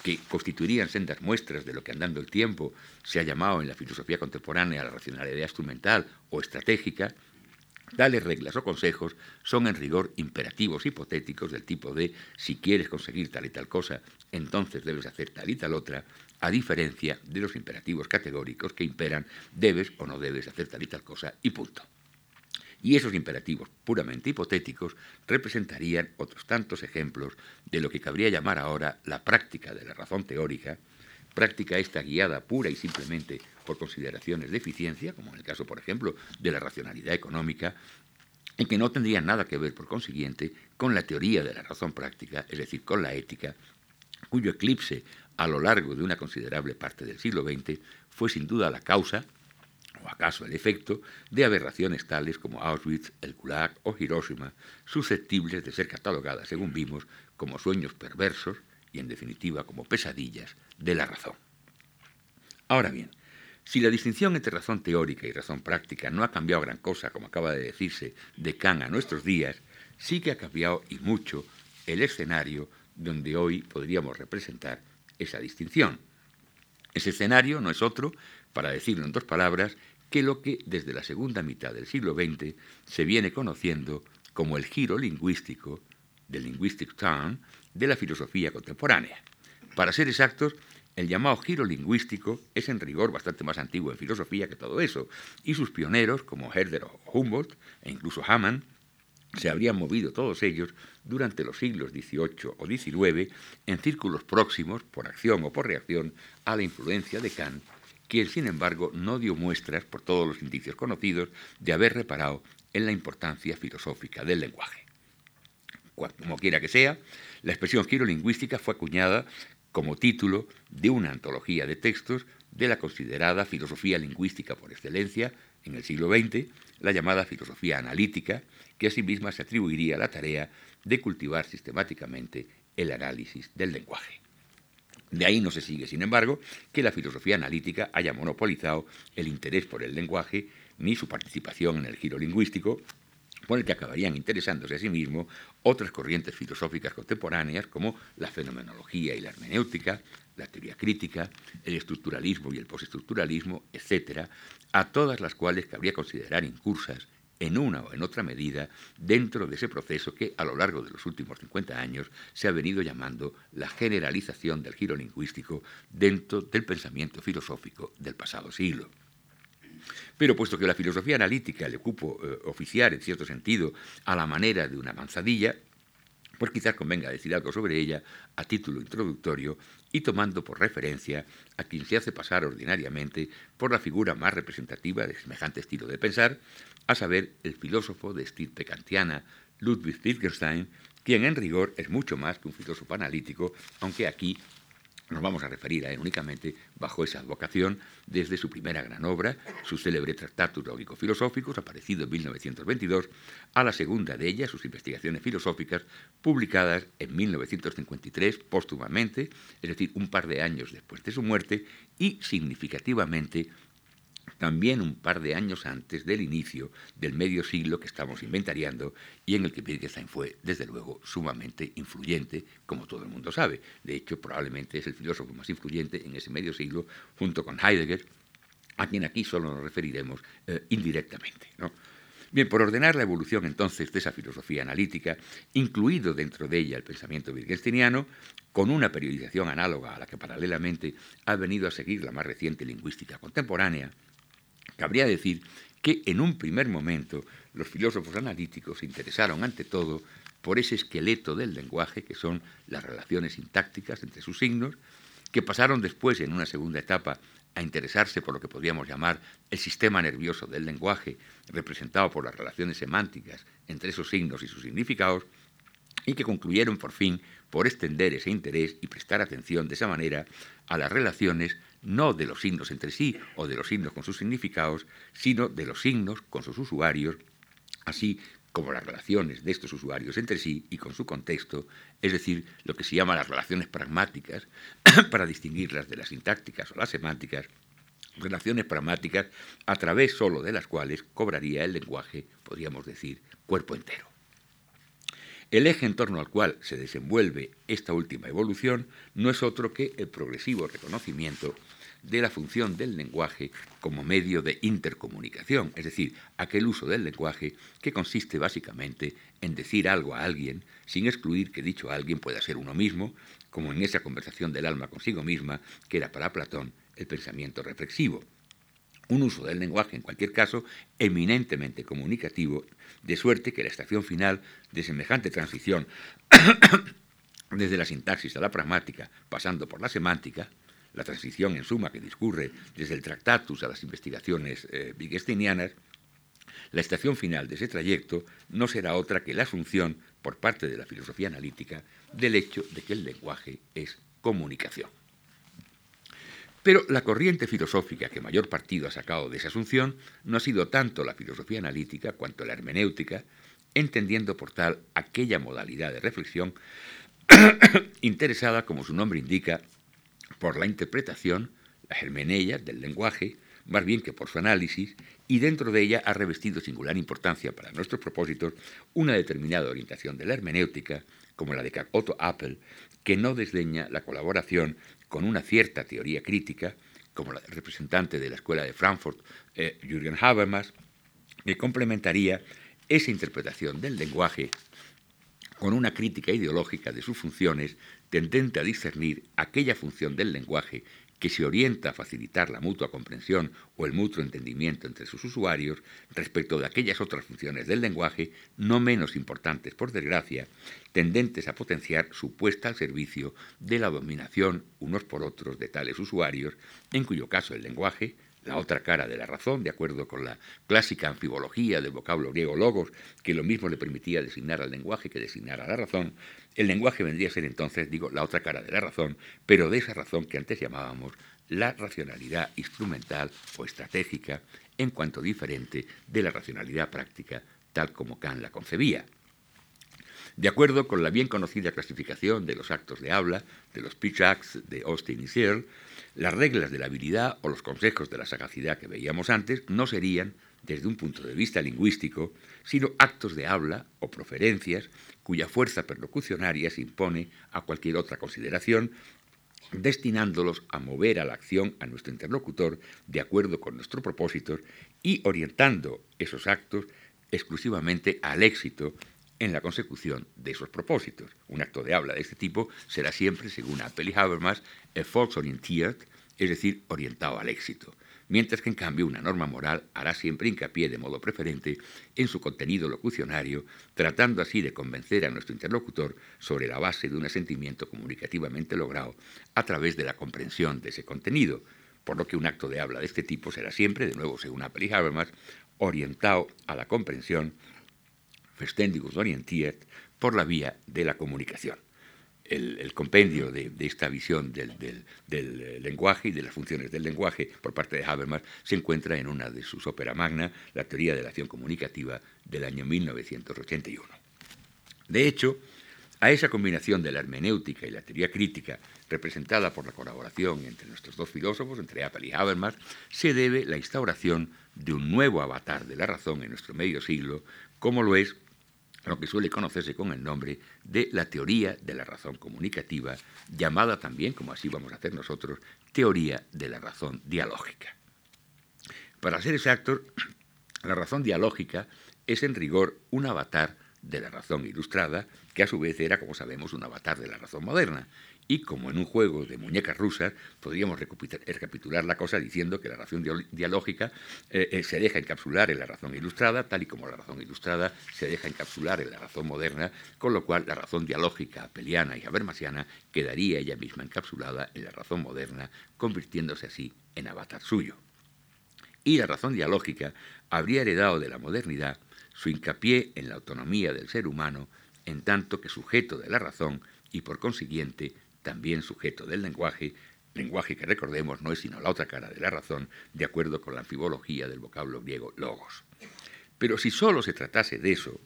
que constituirían sendas muestras de lo que andando el tiempo se ha llamado en la filosofía contemporánea la racionalidad instrumental o estratégica, Tales reglas o consejos son en rigor imperativos hipotéticos del tipo de si quieres conseguir tal y tal cosa, entonces debes hacer tal y tal otra, a diferencia de los imperativos categóricos que imperan debes o no debes hacer tal y tal cosa y punto. Y esos imperativos puramente hipotéticos representarían otros tantos ejemplos de lo que cabría llamar ahora la práctica de la razón teórica, práctica esta guiada pura y simplemente por consideraciones de eficiencia, como en el caso, por ejemplo, de la racionalidad económica, en que no tendría nada que ver, por consiguiente, con la teoría de la razón práctica, es decir, con la ética, cuyo eclipse a lo largo de una considerable parte del siglo XX fue sin duda la causa, o acaso el efecto, de aberraciones tales como Auschwitz, el Gulag o Hiroshima, susceptibles de ser catalogadas, según vimos, como sueños perversos y, en definitiva, como pesadillas de la razón. Ahora bien, si la distinción entre razón teórica y razón práctica no ha cambiado gran cosa, como acaba de decirse, de Kant a nuestros días, sí que ha cambiado y mucho el escenario donde hoy podríamos representar esa distinción. Ese escenario no es otro, para decirlo en dos palabras, que lo que desde la segunda mitad del siglo XX se viene conociendo como el giro lingüístico, del linguistic turn, de la filosofía contemporánea. Para ser exactos, el llamado giro lingüístico es en rigor bastante más antiguo en filosofía que todo eso, y sus pioneros, como Herder o Humboldt, e incluso Hamann, se habrían movido todos ellos durante los siglos XVIII o XIX en círculos próximos, por acción o por reacción, a la influencia de Kant, quien sin embargo no dio muestras, por todos los indicios conocidos, de haber reparado en la importancia filosófica del lenguaje. Como quiera que sea, la expresión giro lingüística fue acuñada como título de una antología de textos de la considerada filosofía lingüística por excelencia en el siglo XX, la llamada filosofía analítica, que asimismo se atribuiría la tarea de cultivar sistemáticamente el análisis del lenguaje. De ahí no se sigue, sin embargo, que la filosofía analítica haya monopolizado el interés por el lenguaje ni su participación en el giro lingüístico, por que acabarían interesándose a sí mismo otras corrientes filosóficas contemporáneas como la fenomenología y la hermenéutica, la teoría crítica, el estructuralismo y el postestructuralismo, etc., a todas las cuales cabría considerar incursas en una o en otra medida dentro de ese proceso que a lo largo de los últimos 50 años se ha venido llamando la generalización del giro lingüístico dentro del pensamiento filosófico del pasado siglo. Pero puesto que la filosofía analítica le ocupo eh, oficiar, en cierto sentido, a la manera de una manzadilla, pues quizás convenga decir algo sobre ella a título introductorio y tomando por referencia a quien se hace pasar ordinariamente por la figura más representativa de semejante estilo de pensar, a saber, el filósofo de estirpe kantiana Ludwig Wittgenstein, quien en rigor es mucho más que un filósofo analítico, aunque aquí nos vamos a referir a él únicamente bajo esa advocación desde su primera gran obra, su célebre Tractatus Lógico-Filosóficos, aparecido en 1922, a la segunda de ellas, sus investigaciones filosóficas, publicadas en 1953 póstumamente, es decir, un par de años después de su muerte, y significativamente también un par de años antes del inicio del medio siglo que estamos inventariando y en el que Wittgenstein fue, desde luego, sumamente influyente, como todo el mundo sabe. De hecho, probablemente es el filósofo más influyente en ese medio siglo, junto con Heidegger, a quien aquí solo nos referiremos eh, indirectamente. Bien, por ordenar la evolución entonces de esa filosofía analítica, incluido dentro de ella el pensamiento wittgensteiniano, con una periodización análoga a la que paralelamente ha venido a seguir la más reciente lingüística contemporánea, Cabría decir que en un primer momento los filósofos analíticos se interesaron ante todo por ese esqueleto del lenguaje que son las relaciones sintácticas entre sus signos, que pasaron después en una segunda etapa a interesarse por lo que podríamos llamar el sistema nervioso del lenguaje, representado por las relaciones semánticas entre esos signos y sus significados, y que concluyeron por fin por extender ese interés y prestar atención de esa manera a las relaciones no de los signos entre sí o de los signos con sus significados, sino de los signos con sus usuarios, así como las relaciones de estos usuarios entre sí y con su contexto, es decir, lo que se llama las relaciones pragmáticas, para distinguirlas de las sintácticas o las semánticas, relaciones pragmáticas a través solo de las cuales cobraría el lenguaje, podríamos decir, cuerpo entero. El eje en torno al cual se desenvuelve esta última evolución no es otro que el progresivo reconocimiento de la función del lenguaje como medio de intercomunicación, es decir, aquel uso del lenguaje que consiste básicamente en decir algo a alguien sin excluir que dicho alguien pueda ser uno mismo, como en esa conversación del alma consigo misma que era para Platón el pensamiento reflexivo. Un uso del lenguaje, en cualquier caso, eminentemente comunicativo, de suerte que la estación final de semejante transición desde la sintaxis a la pragmática, pasando por la semántica, la transición en suma que discurre desde el Tractatus a las investigaciones eh, la estación final de ese trayecto no será otra que la asunción por parte de la filosofía analítica del hecho de que el lenguaje es comunicación. Pero la corriente filosófica que mayor partido ha sacado de esa asunción no ha sido tanto la filosofía analítica cuanto la hermenéutica, entendiendo por tal aquella modalidad de reflexión interesada, como su nombre indica, por la interpretación, la hermeneia del lenguaje, más bien que por su análisis, y dentro de ella ha revestido singular importancia para nuestros propósitos una determinada orientación de la hermenéutica, como la de Otto Appel, que no desdeña la colaboración con una cierta teoría crítica, como la representante de la Escuela de Frankfurt, eh, Jürgen Habermas, que complementaría esa interpretación del lenguaje con una crítica ideológica de sus funciones tendente a discernir aquella función del lenguaje que se orienta a facilitar la mutua comprensión o el mutuo entendimiento entre sus usuarios respecto de aquellas otras funciones del lenguaje, no menos importantes por desgracia, tendentes a potenciar su puesta al servicio de la dominación unos por otros de tales usuarios, en cuyo caso el lenguaje, la otra cara de la razón, de acuerdo con la clásica anfibología del vocablo griego logos, que lo mismo le permitía designar al lenguaje que designar a la razón, el lenguaje vendría a ser entonces, digo, la otra cara de la razón, pero de esa razón que antes llamábamos la racionalidad instrumental o estratégica, en cuanto diferente de la racionalidad práctica, tal como Kant la concebía. De acuerdo con la bien conocida clasificación de los actos de habla, de los pitch acts de Austin y Searle, las reglas de la habilidad o los consejos de la sagacidad que veíamos antes no serían, desde un punto de vista lingüístico, sino actos de habla o proferencias cuya fuerza perlocucionaria se impone a cualquier otra consideración, destinándolos a mover a la acción a nuestro interlocutor de acuerdo con nuestros propósitos y orientando esos actos exclusivamente al éxito en la consecución de esos propósitos. Un acto de habla de este tipo será siempre, según Apple y Habermas, orientiert, es decir, orientado al éxito, mientras que en cambio una norma moral hará siempre hincapié de modo preferente en su contenido locucionario, tratando así de convencer a nuestro interlocutor sobre la base de un asentimiento comunicativamente logrado a través de la comprensión de ese contenido, por lo que un acto de habla de este tipo será siempre, de nuevo según Apple y Habermas, orientado a la comprensión verständigus orientiert, por la vía de la comunicación. El, compendio de, esta visión del, lenguaje y de las funciones del lenguaje por parte de Habermas se encuentra en una de sus óperas magna, La teoría de la acción comunicativa, del año 1981. De hecho, a esa combinación de la hermenéutica y la teoría crítica, representada por la colaboración entre nuestros dos filósofos, entre Apple y Habermas, se debe la instauración de un nuevo avatar de la razón en nuestro medio siglo, como lo es lo que suele conocerse con el nombre de la teoría de la razón comunicativa, llamada también, como así vamos a hacer nosotros, teoría de la razón dialógica. Para ser exactos, la razón dialógica es en rigor un avatar de la razón ilustrada, que a su vez era, como sabemos, un avatar de la razón moderna, y como en un juego de muñecas rusas, podríamos recapitular la cosa diciendo que la razón dialógica eh, eh, se deja encapsular en la razón ilustrada, tal y como la razón ilustrada se deja encapsular en la razón moderna, con lo cual la razón dialógica peliana y habermasiana quedaría ella misma encapsulada en la razón moderna, convirtiéndose así en avatar suyo. Y la razón dialógica habría heredado de la modernidad su hincapié en la autonomía del ser humano, en tanto que sujeto de la razón y por consiguiente también sujeto del lenguaje, lenguaje que recordemos no es sino la otra cara de la razón, de acuerdo con la anfibología del vocablo griego logos. Pero si solo se tratase de eso,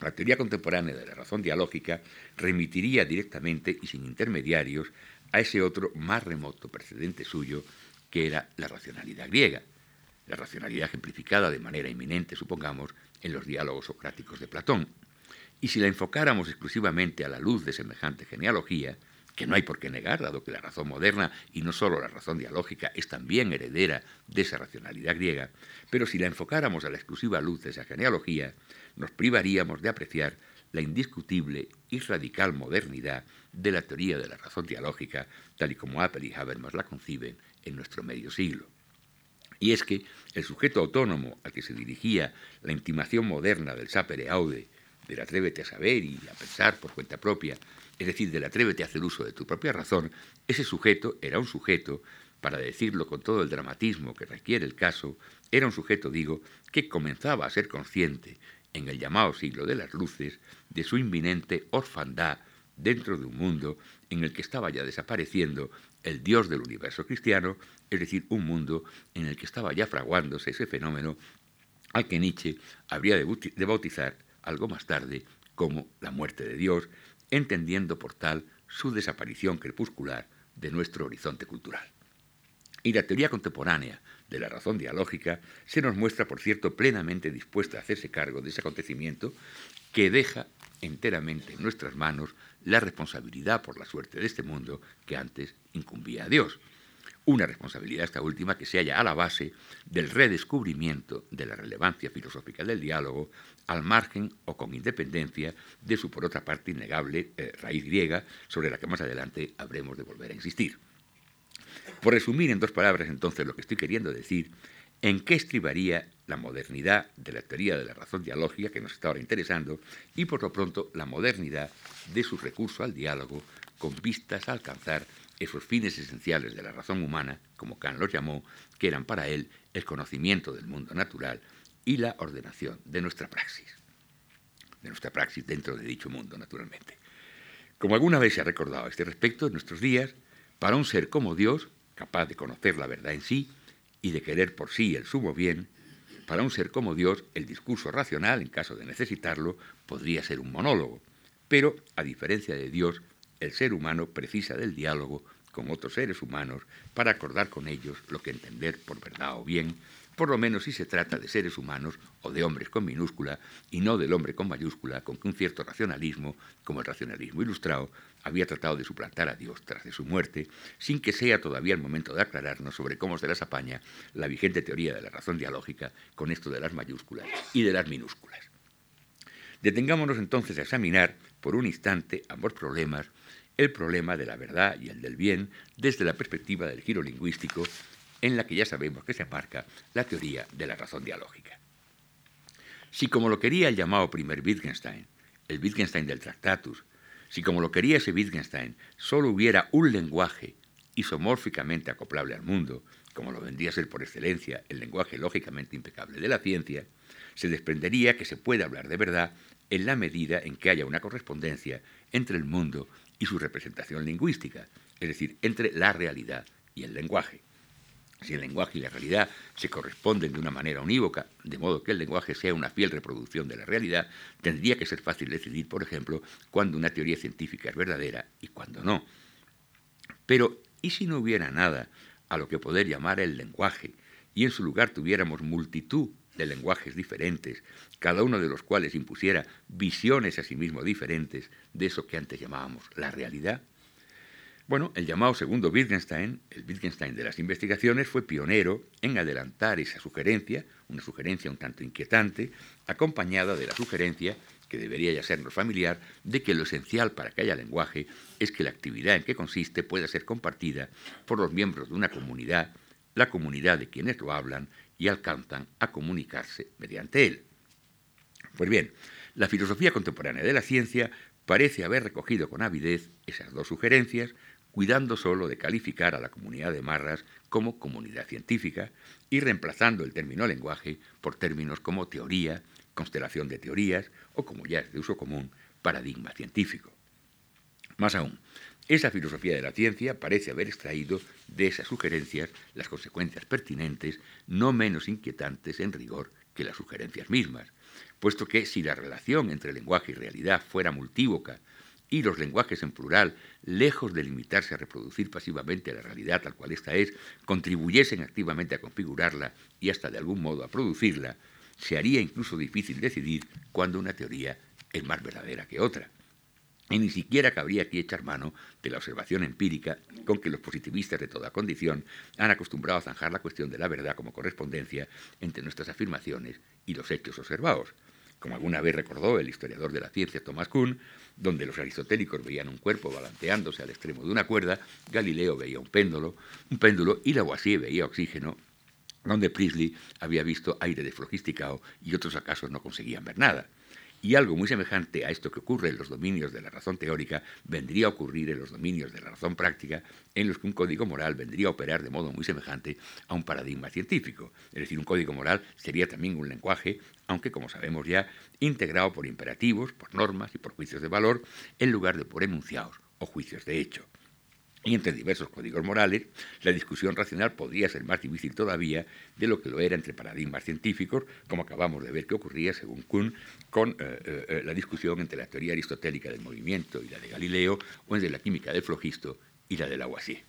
La teoría contemporánea de la razón dialógica remitiría directamente y sin intermediarios a ese otro más remoto precedente suyo, que era la racionalidad griega, la racionalidad ejemplificada de manera inminente, supongamos, en los diálogos socráticos de Platón. Y si la enfocáramos exclusivamente a la luz de semejante genealogía, que no hay por qué negar, dado que la razón moderna, y no solo la razón dialógica, es también heredera de esa racionalidad griega, pero si la enfocáramos a la exclusiva luz de esa genealogía, nos privaríamos de apreciar la indiscutible y radical modernidad de la teoría de la razón dialógica, tal y como Apple y Habermas la conciben en nuestro medio siglo. Y es que el sujeto autónomo al que se dirigía la intimación moderna del sapere aude, del atrévete a saber y a pensar por cuenta propia, es decir, del atrévete a hacer uso de tu propia razón, ese sujeto era un sujeto, para decirlo con todo el dramatismo que requiere el caso, era un sujeto, digo, que comenzaba a ser consciente, en el llamado siglo de las luces, de su inminente orfandad dentro de un mundo en el que estaba ya desapareciendo el Dios del universo cristiano, es decir, un mundo en el que estaba ya fraguándose ese fenómeno al que Nietzsche habría de bautizar algo más tarde como la muerte de Dios, entendiendo por tal su desaparición crepuscular de nuestro horizonte cultural. Y la teoría contemporánea de la razón dialógica se nos muestra, por cierto, plenamente dispuesta a hacerse cargo de ese acontecimiento que deja enteramente en nuestras manos la responsabilidad por la suerte de este mundo que antes incumbía a Dios. Una responsabilidad esta última que se halla a la base del redescubrimiento de la relevancia filosófica del diálogo, al margen o con independencia de su, por otra parte, innegable eh, raíz griega, sobre la que más adelante habremos de volver a insistir. Por resumir en dos palabras entonces lo que estoy queriendo decir, en qué estribaría la modernidad de la teoría de la razón dialógica que nos está ahora interesando y por lo pronto la modernidad de su recurso al diálogo con vistas a alcanzar esos fines esenciales de la razón humana, como Kant los llamó, que eran para él el conocimiento del mundo natural y la ordenación de nuestra praxis, de nuestra praxis dentro de dicho mundo, naturalmente. Como alguna vez se ha recordado a este respecto en nuestros días, para un ser como Dios, capaz de conocer la verdad en sí y de querer por sí el sumo bien, para un ser como Dios, el discurso racional, en caso de necesitarlo, podría ser un monólogo. Pero, a diferencia de Dios, el ser humano precisa del diálogo con otros seres humanos para acordar con ellos lo que entender por verdad o bien, por lo menos si se trata de seres humanos o de hombres con minúscula y no del hombre con mayúscula, con que un cierto racionalismo, como el racionalismo ilustrado, había tratado de suplantar a Dios tras de su muerte, sin que sea todavía el momento de aclararnos sobre cómo se las apaña la vigente teoría de la razón dialógica con esto de las mayúsculas y de las minúsculas. Detengámonos entonces a examinar por un instante ambos problemas, el problema de la verdad y el del bien, desde la perspectiva del giro lingüístico en la que ya sabemos que se marca la teoría de la razón dialógica. Si como lo quería el llamado primer Wittgenstein, el Wittgenstein del Tractatus, si como lo quería ese Wittgenstein solo hubiera un lenguaje isomórficamente acoplable al mundo, como lo vendría a ser por excelencia el lenguaje lógicamente impecable de la ciencia, se desprendería que se puede hablar de verdad en la medida en que haya una correspondencia entre el mundo y su representación lingüística, es decir, entre la realidad y el lenguaje. Si el lenguaje y la realidad se corresponden de una manera unívoca, de modo que el lenguaje sea una fiel reproducción de la realidad, tendría que ser fácil decidir, por ejemplo, cuándo una teoría científica es verdadera y cuándo no. Pero, ¿y si no hubiera nada a lo que poder llamar el lenguaje y en su lugar tuviéramos multitud de lenguajes diferentes, cada uno de los cuales impusiera visiones a sí mismo diferentes de eso que antes llamábamos la realidad? Bueno, el llamado segundo Wittgenstein, el Wittgenstein de las investigaciones, fue pionero en adelantar esa sugerencia, una sugerencia un tanto inquietante, acompañada de la sugerencia, que debería ya sernos familiar, de que lo esencial para que haya lenguaje es que la actividad en que consiste pueda ser compartida por los miembros de una comunidad, la comunidad de quienes lo hablan y alcanzan a comunicarse mediante él. Pues bien, la filosofía contemporánea de la ciencia parece haber recogido con avidez esas dos sugerencias, cuidando solo de calificar a la comunidad de Marras como comunidad científica y reemplazando el término lenguaje por términos como teoría, constelación de teorías o, como ya es de uso común, paradigma científico. Más aún, esa filosofía de la ciencia parece haber extraído de esas sugerencias las consecuencias pertinentes, no menos inquietantes en rigor que las sugerencias mismas, puesto que si la relación entre lenguaje y realidad fuera multívoca y los lenguajes en plural, lejos de limitarse a reproducir pasivamente la realidad tal cual ésta es, contribuyesen activamente a configurarla y hasta de algún modo a producirla, se haría incluso difícil decidir cuándo una teoría es más verdadera que otra. Y ni siquiera cabría aquí echar mano de la observación empírica con que los positivistas de toda condición han acostumbrado a zanjar la cuestión de la verdad como correspondencia entre nuestras afirmaciones y los hechos observados. Como alguna vez recordó el historiador de la ciencia Thomas Kuhn, donde los aristotélicos veían un cuerpo balanceándose al extremo de una cuerda, Galileo veía un péndulo, un péndulo y Lavoisier veía oxígeno, donde Priestley había visto aire desflogisticado y otros acaso no conseguían ver nada. Y algo muy semejante a esto que ocurre en los dominios de la razón teórica vendría a ocurrir en los dominios de la razón práctica, en los que un código moral vendría a operar de modo muy semejante a un paradigma científico. Es decir, un código moral sería también un lenguaje, aunque como sabemos ya, integrado por imperativos, por normas y por juicios de valor, en lugar de por enunciados o juicios de hecho y entre diversos códigos morales, la discusión racional podría ser más difícil todavía de lo que lo era entre paradigmas científicos, como acabamos de ver que ocurría, según Kuhn, con eh, eh, eh, la discusión entre la teoría aristotélica del movimiento y la de Galileo, o entre la química del flogisto y la del Lavoisier.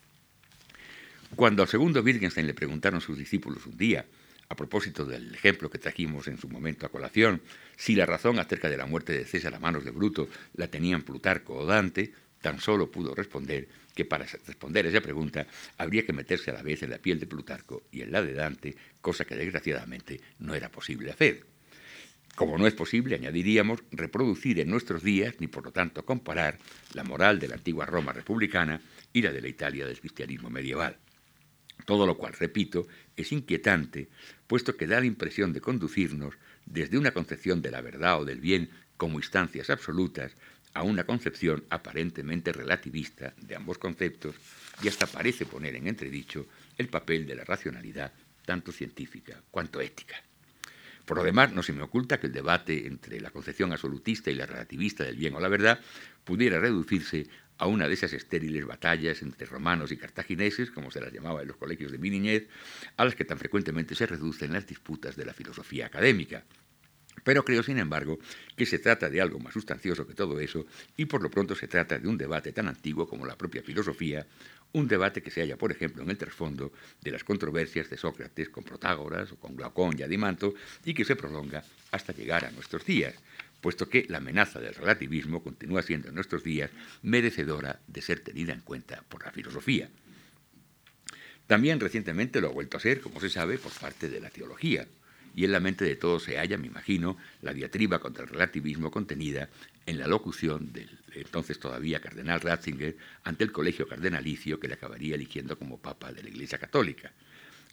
Cuando al segundo Wittgenstein le preguntaron sus discípulos un día, a propósito del ejemplo que trajimos en su momento a colación, si la razón acerca de la muerte de César a manos de Bruto la tenían Plutarco o Dante, tan solo pudo responder que para responder a esa pregunta habría que meterse a la vez en la piel de Plutarco y en la de Dante, cosa que desgraciadamente no era posible hacer. Como no es posible, añadiríamos, reproducir en nuestros días, ni por lo tanto comparar, la moral de la antigua Roma republicana y la de la Italia del cristianismo medieval. Todo lo cual, repito, es inquietante, puesto que da la impresión de conducirnos desde una concepción de la verdad o del bien como instancias absolutas a una concepción aparentemente relativista de ambos conceptos y hasta parece poner en entredicho el papel de la racionalidad, tanto científica cuanto ética. Por lo demás, no se me oculta que el debate entre la concepción absolutista y la relativista del bien o la verdad pudiera reducirse a una de esas estériles batallas entre romanos y cartagineses, como se las llamaba en los colegios de mi niñez, a las que tan frecuentemente se reducen las disputas de la filosofía académica. Pero creo, sin embargo, que se trata de algo más sustancioso que todo eso y por lo pronto se trata de un debate tan antiguo como la propia filosofía, un debate que se halla, por ejemplo, en el trasfondo de las controversias de Sócrates con Protágoras o con Glaucón y Adimanto y que se prolonga hasta llegar a nuestros días, puesto que la amenaza del relativismo continúa siendo en nuestros días merecedora de ser tenida en cuenta por la filosofía. También recientemente lo ha vuelto a ser, como se sabe, por parte de la teología y en la mente de todos se halla, me imagino, la diatriba contra el relativismo contenida en la locución del entonces todavía cardenal Ratzinger ante el colegio cardenalicio que le acabaría eligiendo como papa de la Iglesia Católica.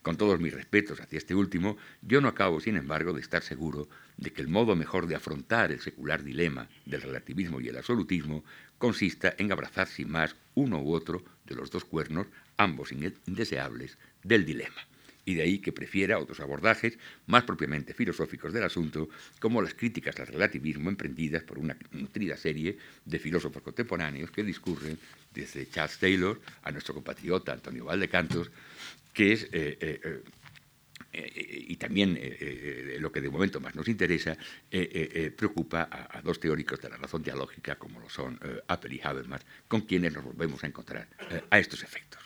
Con todos mis respetos hacia este último, yo no acabo, sin embargo, de estar seguro de que el modo mejor de afrontar el secular dilema del relativismo y el absolutismo consista en abrazar sin más uno u otro de los dos cuernos, ambos indeseables, del dilema y de ahí que prefiera otros abordajes más propiamente filosóficos del asunto, como las críticas al relativismo emprendidas por una nutrida serie de filósofos contemporáneos que discurren desde Charles Taylor a nuestro compatriota Antonio Valdecantos, que es... Eh, eh, eh, y también lo que de momento más nos interesa, preocupa a, dos teóricos de la razón dialógica como lo son Apple y Habermas, con quienes nos volvemos a encontrar a estos efectos.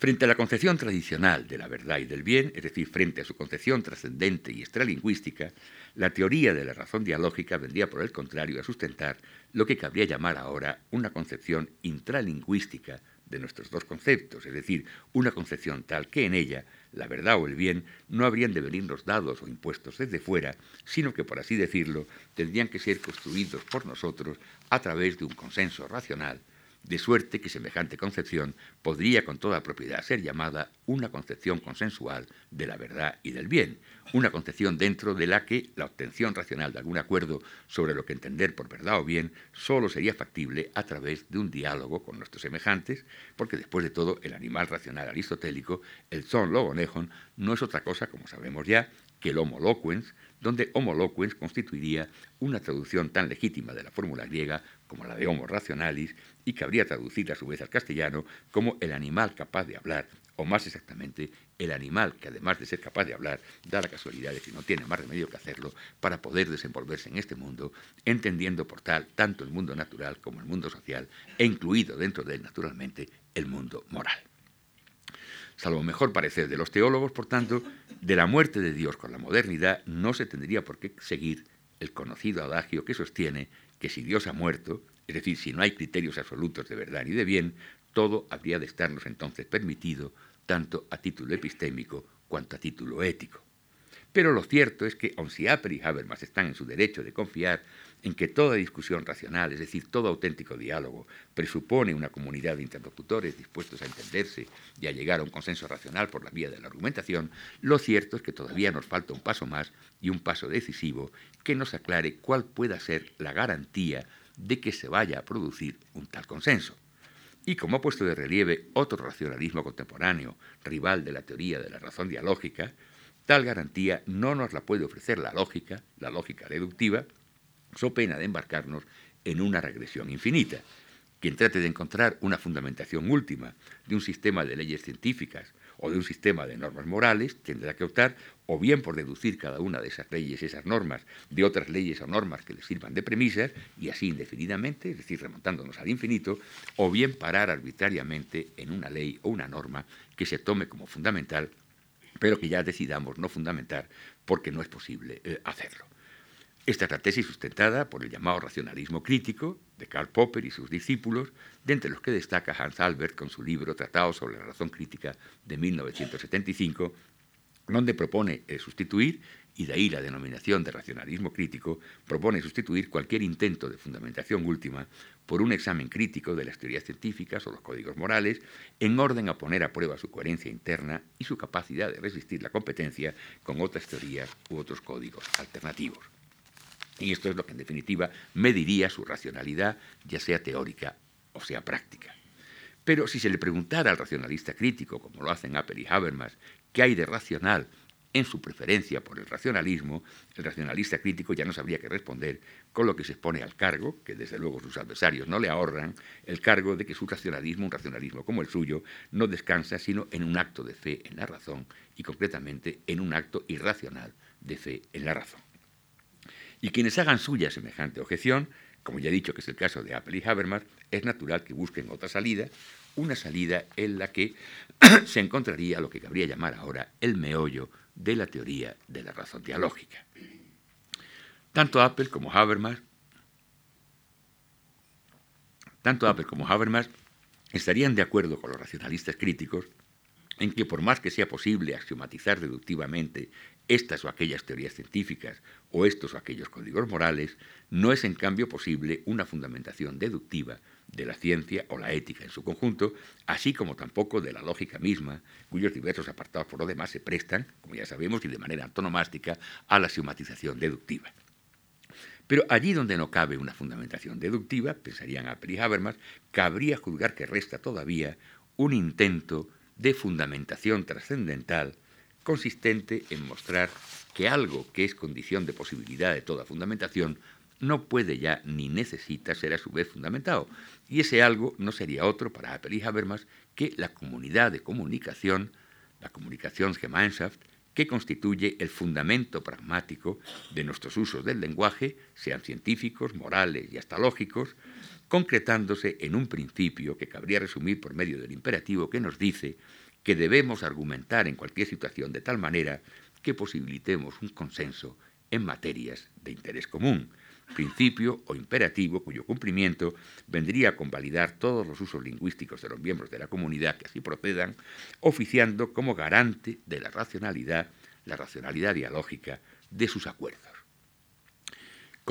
Frente a la concepción tradicional de la verdad y del bien, es decir, frente a su concepción trascendente y extralingüística, la teoría de la razón dialógica vendría por el contrario a sustentar lo que cabría llamar ahora una concepción intralingüística de nuestros dos conceptos, es decir, una concepción tal que en ella la verdad o el bien no habrían de venirnos dados o impuestos desde fuera, sino que, por así decirlo, tendrían que ser construidos por nosotros a través de un consenso racional de suerte que semejante concepción podría con toda propiedad ser llamada una concepción consensual de la verdad y del bien, una concepción dentro de la que la obtención racional de algún acuerdo sobre lo que entender por verdad o bien solo sería factible a través de un diálogo con nuestros semejantes, porque después de todo el animal racional aristotélico, el son logonejon, no es otra cosa, como sabemos ya, que el Homo loquens, donde Homo loquens constituiría una traducción tan legítima de la fórmula griega como la de Homo rationalis y que habría traducir a su vez al castellano como el animal capaz de hablar, o más exactamente, el animal que además de ser capaz de hablar, da la casualidad de que no tiene más remedio que hacerlo para poder desenvolverse en este mundo, entendiendo por tal tanto el mundo natural como el mundo social, e incluido dentro de él, naturalmente, el mundo moral. Salvo mejor parecer de los teólogos, por tanto, de la muerte de Dios con la modernidad no se tendría por qué seguir el conocido adagio que sostiene que si Dios ha muerto, es decir, si no hay criterios absolutos de verdad y de bien, todo habría de estarnos entonces permitido, tanto a título epistémico cuanto a título ético. Pero lo cierto es que, aun si Apple y Habermas están en su derecho de confiar en que toda discusión racional, es decir, todo auténtico diálogo, presupone una comunidad de interlocutores dispuestos a entenderse y a llegar a un consenso racional por la vía de la argumentación, lo cierto es que todavía nos falta un paso más y un paso decisivo que nos aclare cuál pueda ser la garantía de que se vaya a producir un tal consenso. Y como ha puesto de relieve otro racionalismo contemporáneo, rival de la teoría de la razón dialógica, tal garantía no nos la puede ofrecer la lógica, la lógica deductiva, so pena de embarcarnos en una regresión infinita. Quien trate de encontrar una fundamentación última de un sistema de leyes científicas o de un sistema de normas morales tendrá que optar o bien por deducir cada una de esas leyes, esas normas, de otras leyes o normas que le sirvan de premisas, y así indefinidamente, es decir, remontándonos al infinito, o bien parar arbitrariamente en una ley o una norma que se tome como fundamental, pero que ya decidamos no fundamentar porque no es posible eh, hacerlo. Esta es la tesis sustentada por el llamado racionalismo crítico de Karl Popper y sus discípulos, de entre los que destaca Hans Albert con su libro Tratado sobre la razón crítica de 1975, donde propone eh, sustituir, y de ahí la denominación de racionalismo crítico, propone sustituir cualquier intento de fundamentación última por un examen crítico de las teorías científicas o los códigos morales, en orden a poner a prueba su coherencia interna y su capacidad de resistir la competencia con otras teorías u otros códigos alternativos. Y esto es lo que en definitiva mediría su racionalidad, ya sea teórica o sea práctica. Pero si se le preguntara al racionalista crítico, como lo hacen Apple y Habermas, qué hay de racional en su preferencia por el racionalismo, el racionalista crítico ya no sabría qué responder con lo que se expone al cargo, que desde luego sus adversarios no le ahorran, el cargo de que su racionalismo, un racionalismo como el suyo, no descansa sino en un acto de fe en la razón y concretamente en un acto irracional de fe en la razón. Y quienes hagan suya semejante objeción, como ya he dicho que es el caso de Apple y Habermas, es natural que busquen otra salida, una salida en la que se encontraría lo que cabría llamar ahora el meollo de la teoría de la razón dialógica. Tanto Apple como Habermas, tanto Apple como Habermas estarían de acuerdo con los racionalistas críticos en que por más que sea posible axiomatizar deductivamente estas o aquellas teorías científicas o estos o aquellos códigos morales, no es en cambio posible una fundamentación deductiva de la ciencia o la ética en su conjunto, así como tampoco de la lógica misma, cuyos diversos apartados por lo demás se prestan, como ya sabemos, y de manera antonomástica, a la axiotización deductiva. Pero allí donde no cabe una fundamentación deductiva, pensarían Apple y Habermas, cabría juzgar que resta todavía un intento de fundamentación trascendental consistente en mostrar que algo que es condición de posibilidad de toda fundamentación no puede ya ni necesita ser a su vez fundamentado. Y ese algo no sería otro para Apple y Habermas que la comunidad de comunicación, la Gemeinschaft, que constituye el fundamento pragmático de nuestros usos del lenguaje, sean científicos, morales y hasta lógicos, concretándose en un principio que cabría resumir por medio del imperativo que nos dice que debemos argumentar en cualquier situación de tal manera que posibilitemos un consenso en materias de interés común, principio o imperativo cuyo cumplimiento vendría a convalidar todos los usos lingüísticos de los miembros de la comunidad que así procedan, oficiando como garante de la racionalidad, la racionalidad dialógica de sus acuerdos.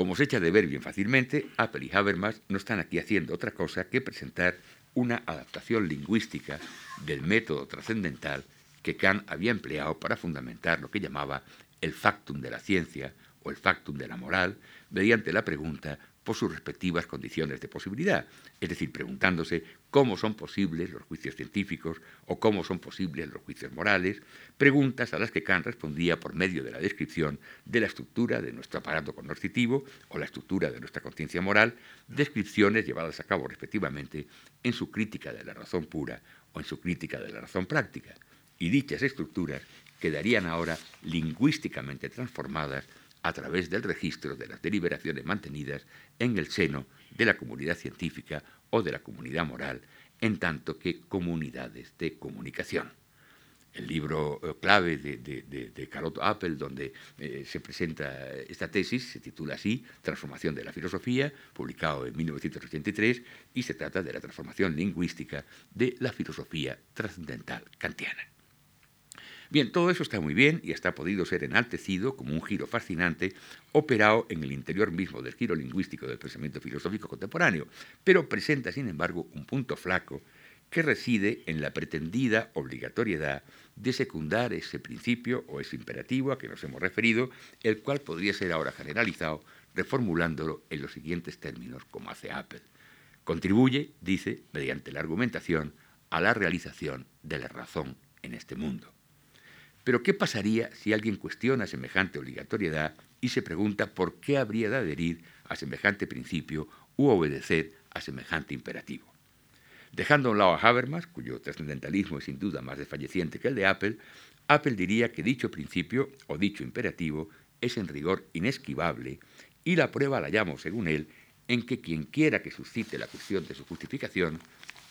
Como se echa de ver bien fácilmente, Apple y Habermas no están aquí haciendo otra cosa que presentar una adaptación lingüística del método trascendental que Kant había empleado para fundamentar lo que llamaba el factum de la ciencia o el factum de la moral, mediante la pregunta por sus respectivas condiciones de posibilidad, es decir, preguntándose cómo son posibles los juicios científicos o cómo son posibles los juicios morales, preguntas a las que Kant respondía por medio de la descripción de la estructura de nuestro aparato cognoscitivo o la estructura de nuestra conciencia moral, descripciones llevadas a cabo respectivamente en su crítica de la razón pura o en su crítica de la razón práctica, y dichas estructuras quedarían ahora lingüísticamente transformadas a través del registro de las deliberaciones mantenidas en el seno de la comunidad científica o de la comunidad moral, en tanto que comunidades de comunicación. El libro eh, clave de, de, Carlot Appel, donde eh, se presenta esta tesis, se titula así, Transformación de la Filosofía, publicado en 1983, y se trata de la transformación lingüística de la filosofía trascendental kantiana. Bien, todo eso está muy bien y hasta ha podido ser enaltecido como un giro fascinante operado en el interior mismo del giro lingüístico del pensamiento filosófico contemporáneo, pero presenta, sin embargo, un punto flaco que reside en la pretendida obligatoriedad de secundar ese principio o ese imperativo a que nos hemos referido, el cual podría ser ahora generalizado reformulándolo en los siguientes términos, como hace Apple. Contribuye, dice, mediante la argumentación, a la realización de la razón en este mundo. Pero ¿qué pasaría si alguien cuestiona semejante obligatoriedad y se pregunta por qué habría de adherir a semejante principio u obedecer a semejante imperativo? Dejando a un lado a Habermas, cuyo trascendentalismo es sin duda más desfalleciente que el de Apple, Apple diría que dicho principio o dicho imperativo es en rigor inesquivable y la prueba la llamo, según él, en que quien quiera que suscite la cuestión de su justificación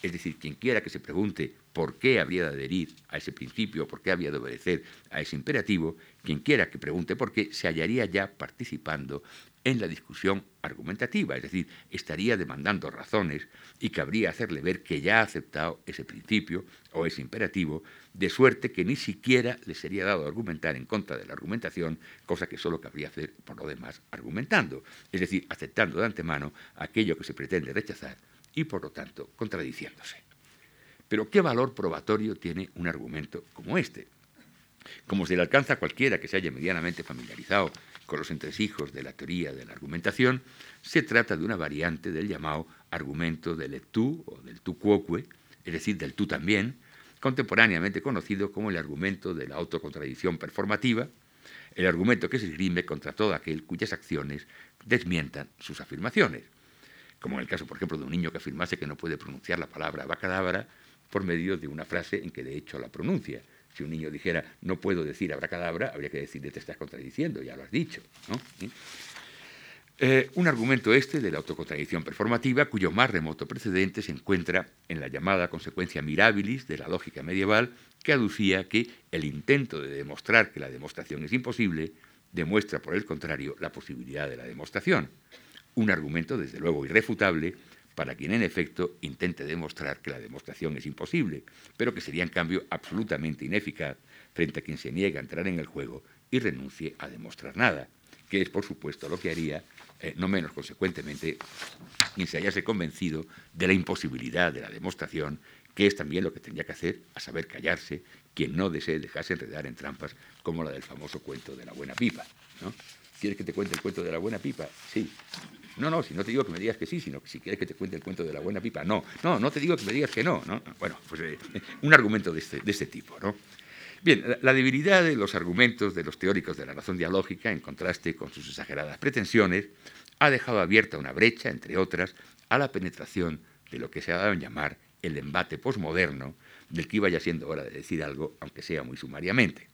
es decir, quien quiera que se pregunte por qué habría de adherir a ese principio, por qué habría de obedecer a ese imperativo, quien quiera que pregunte por qué, se hallaría ya participando en la discusión argumentativa, es decir, estaría demandando razones y cabría hacerle ver que ya ha aceptado ese principio o ese imperativo, de suerte que ni siquiera le sería dado argumentar en contra de la argumentación, cosa que solo cabría hacer por lo demás argumentando, es decir, aceptando de antemano aquello que se pretende rechazar y por lo tanto contradiciéndose. Pero ¿qué valor probatorio tiene un argumento como este? Como se le alcanza a cualquiera que se haya medianamente familiarizado con los entresijos de la teoría de la argumentación, se trata de una variante del llamado argumento del tú o del tu quoque, es decir, del tú también, contemporáneamente conocido como el argumento de la autocontradicción performativa, el argumento que se esgrime contra todo aquel cuyas acciones desmientan sus afirmaciones como en el caso, por ejemplo, de un niño que afirmase que no puede pronunciar la palabra abracadabra por medio de una frase en que de hecho la pronuncia. Si un niño dijera no puedo decir abracadabra, habría que decirle te estás contradiciendo, ya lo has dicho. Eh, un argumento este de la autocontradicción performativa, cuyo más remoto precedente se encuentra en la llamada consecuencia mirabilis de la lógica medieval, que aducía que el intento de demostrar que la demostración es imposible demuestra, por el contrario, la posibilidad de la demostración un argumento desde luego irrefutable para quien en efecto intente demostrar que la demostración es imposible, pero que sería en cambio absolutamente ineficaz frente a quien se niega a entrar en el juego y renuncie a demostrar nada, que es por supuesto lo que haría, eh, no menos consecuentemente, quien se hayase convencido de la imposibilidad de la demostración, que es también lo que tendría que hacer, a saber callarse, quien no desee dejarse enredar en trampas como la del famoso cuento de la buena pipa. ¿Quieres que te cuente el cuento de la buena pipa? Sí. No, no, si no te digo que me digas que sí, sino que si quieres que te cuente el cuento de la buena pipa, no. No, no te digo que me digas que no. ¿no? Bueno, pues eh, un argumento de este, de este tipo, ¿no? Bien, la debilidad de los argumentos de los teóricos de la razón dialógica, en contraste con sus exageradas pretensiones, ha dejado abierta una brecha, entre otras, a la penetración de lo que se ha dado en llamar el embate posmoderno, del que iba ya siendo hora de decir algo, aunque sea muy sumariamente.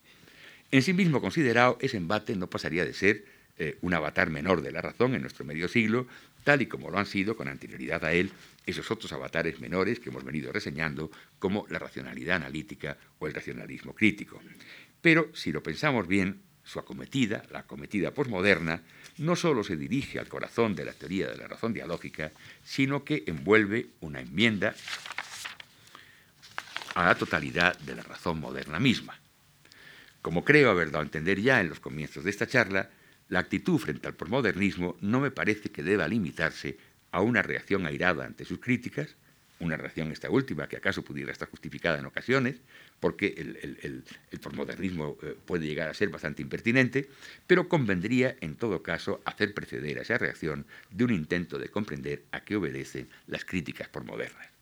En sí mismo considerado, ese embate no pasaría de ser eh, un avatar menor de la razón en nuestro medio siglo, tal y como lo han sido con anterioridad a él esos otros avatares menores que hemos venido reseñando, como la racionalidad analítica o el racionalismo crítico. Pero si lo pensamos bien, su acometida, la acometida posmoderna, no solo se dirige al corazón de la teoría de la razón dialógica, sino que envuelve una enmienda a la totalidad de la razón moderna misma. Como creo haber dado a entender ya en los comienzos de esta charla, la actitud frente al posmodernismo no me parece que deba limitarse a una reacción airada ante sus críticas, una narración esta última, que acaso pudiera estar justificada en ocasiones, porque el, el, posmodernismo eh, puede llegar a ser bastante impertinente, pero convendría en todo caso hacer preceder a esa reacción de un intento de comprender a qué obedecen las críticas posmodernas.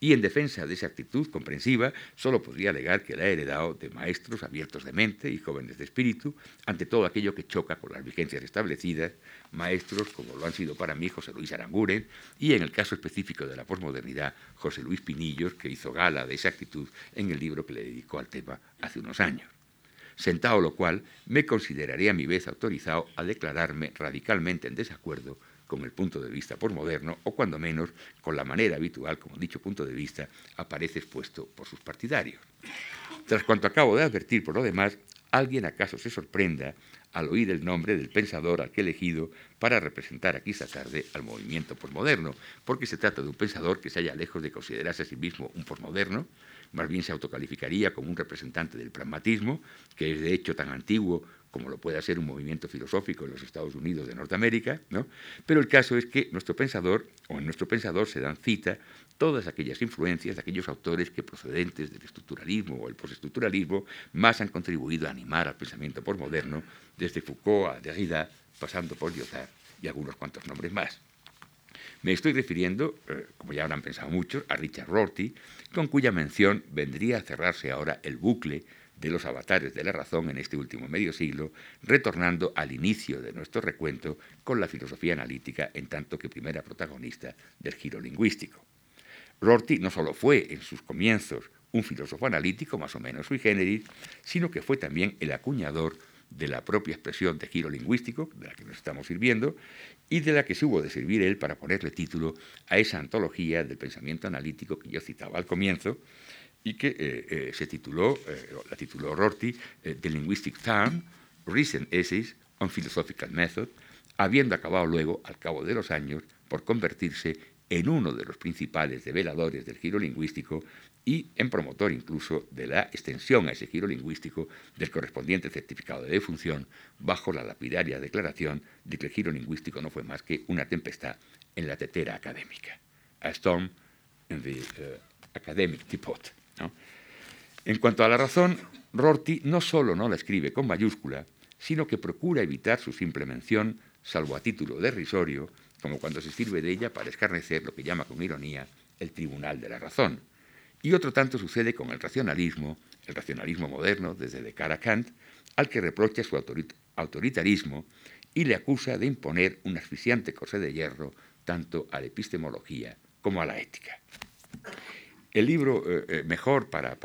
Y en defensa de esa actitud comprensiva, solo podría alegar que la he heredado de maestros abiertos de mente y jóvenes de espíritu ante todo aquello que choca con las vigencias establecidas, maestros como lo han sido para mí José Luis Aranguren y en el caso específico de la posmodernidad, José Luis Pinillos, que hizo gala de esa actitud en el libro que le dedicó al tema hace unos años. Sentado lo cual me consideraría a mi vez autorizado a declararme radicalmente en desacuerdo con el punto de vista posmoderno o cuando menos con la manera habitual como dicho punto de vista aparece expuesto por sus partidarios. Tras cuanto acabo de advertir por lo demás, alguien acaso se sorprenda al oír el nombre del pensador al que he elegido para representar aquí esta tarde al movimiento posmoderno, porque se trata de un pensador que se halla lejos de considerarse a sí mismo un posmoderno, más bien se autocalificaría como un representante del pragmatismo, que es de hecho tan antiguo como lo puede ser un movimiento filosófico en los Estados Unidos de Norteamérica, ¿no? pero el caso es que nuestro pensador, o en nuestro pensador se dan cita todas aquellas influencias de aquellos autores que procedentes del estructuralismo o el postestructuralismo más han contribuido a animar al pensamiento postmoderno, desde Foucault a Derrida, pasando por Lyotard y algunos cuantos nombres más. Me estoy refiriendo, eh, como ya habrán pensado muchos, a Richard Rorty, con cuya mención vendría a cerrarse ahora el bucle de los avatares de la razón en este último medio siglo, retornando al inicio de nuestro recuento con la filosofía analítica en tanto que primera protagonista del giro lingüístico. Rorty no solo fue en sus comienzos un filósofo analítico más o menos sui generis, sino que fue también el acuñador de la propia expresión de giro lingüístico, de la que nos estamos sirviendo, y de la que se hubo de servir él para ponerle título a esa antología del pensamiento analítico que yo citaba al comienzo, y que eh, eh, se tituló, eh, la tituló Rorty, The Linguistic Term, Recent Essays on Philosophical Method, habiendo acabado luego, al cabo de los años, por convertirse en uno de los principales develadores del giro lingüístico y en promotor incluso de la extensión a ese giro lingüístico del correspondiente certificado de defunción bajo la lapidaria declaración de que el giro lingüístico no fue más que una tempestad en la tetera académica. A storm in the academic teapot. En cuanto a la razón, Rorty no solo no la escribe con mayúscula, sino que procura evitar su simple mención, salvo a título derisorio, como cuando se sirve de ella para escarnecer lo que llama con ironía el tribunal de la razón. Y otro tanto sucede con el racionalismo, el racionalismo moderno desde Descartes a Kant, al que reprocha su autoritarismo y le acusa de imponer un asfixiante corsé de hierro tanto a la epistemología como a la ética. El libro eh, eh, mejor para,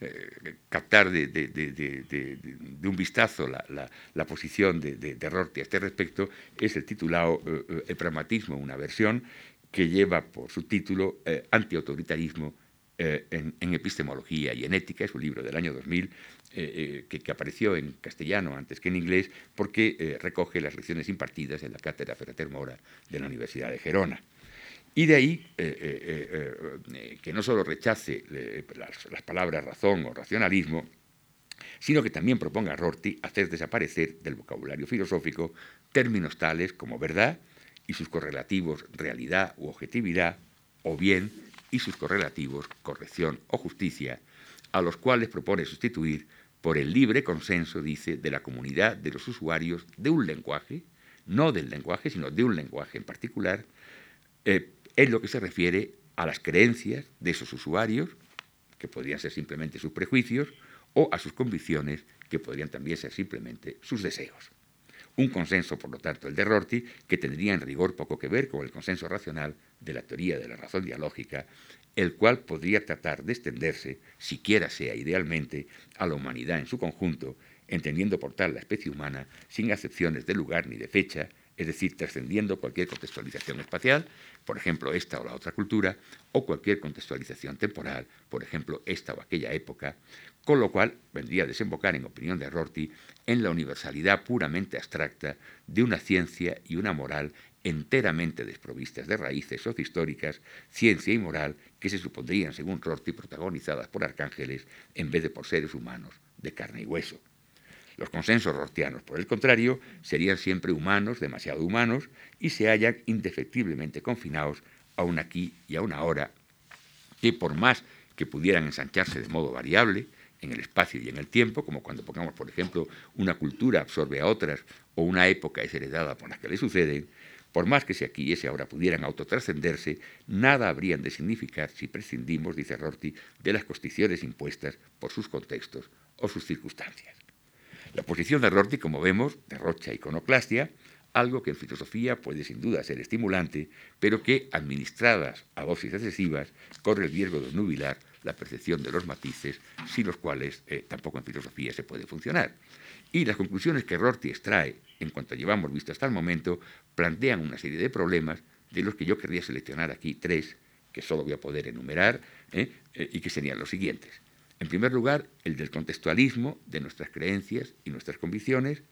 eh, captar de, un vistazo la, posición de, Rorty a este respecto es el titulado El pragmatismo, una versión que lleva por subtítulo Antiautoritarismo en, en, epistemología y en ética, es un libro del año 2000 que, apareció en castellano antes que en inglés porque recoge las lecciones impartidas en la cátedra Ferrater Mora de la Universidad de Gerona. Y de ahí eh, eh, eh, que no solo rechace las, palabras razón o racionalismo, sino que también proponga a Rorty hacer desaparecer del vocabulario filosófico términos tales como verdad y sus correlativos realidad u objetividad, o bien y sus correlativos corrección o justicia, a los cuales propone sustituir por el libre consenso, dice, de la comunidad de los usuarios de un lenguaje, no del lenguaje, sino de un lenguaje en particular, en lo que se refiere a las creencias de esos usuarios, que podrían ser simplemente sus prejuicios, o a sus convicciones, que podrían también ser simplemente sus deseos. Un consenso, por lo tanto, el de Rorty, que tendría en rigor poco que ver con el consenso racional de la teoría de la razón dialógica, el cual podría tratar de extenderse, siquiera sea idealmente, a la humanidad en su conjunto, entendiendo por tal la especie humana sin acepciones de lugar ni de fecha, es decir, trascendiendo cualquier contextualización espacial, por ejemplo, esta o la otra cultura, o cualquier contextualización temporal, por ejemplo, esta o aquella época, con lo cual vendría a desembocar, en opinión de Rorty, en la universalidad puramente abstracta de una ciencia y una moral enteramente desprovistas de raíces sociohistóricas, ciencia y moral que se supondrían, según Rorty, protagonizadas por arcángeles en vez de por seres humanos de carne y hueso. Los consensos rortianos, por el contrario, serían siempre humanos, demasiado humanos, y se hallan indefectiblemente confinados a un aquí y a una ahora, que por más que pudieran ensancharse de modo variable, en el espacio y en el tiempo, como cuando pongamos, por ejemplo, una cultura absorbe a otras o una época es heredada por las que le suceden, por más que si aquí y ese ahora pudieran autotrascenderse, nada habrían de significar si prescindimos, dice Rorty, de las constituciones impuestas por sus contextos o sus circunstancias. La posición de Rorty, como vemos, derrocha iconoclastia, algo que en filosofía puede sin duda ser estimulante, pero que, administradas a dosis excesivas, corre el riesgo de nubilar la percepción de los matices, sin los cuales eh, tampoco en filosofía se puede funcionar. Y las conclusiones que Rorty extrae, en cuanto llevamos visto hasta el momento, plantean una serie de problemas, de los que yo querría seleccionar aquí tres, que solo voy a poder enumerar, ¿eh? Eh, y que serían los siguientes. En primer lugar, el del contextualismo de nuestras creencias y nuestras convicciones.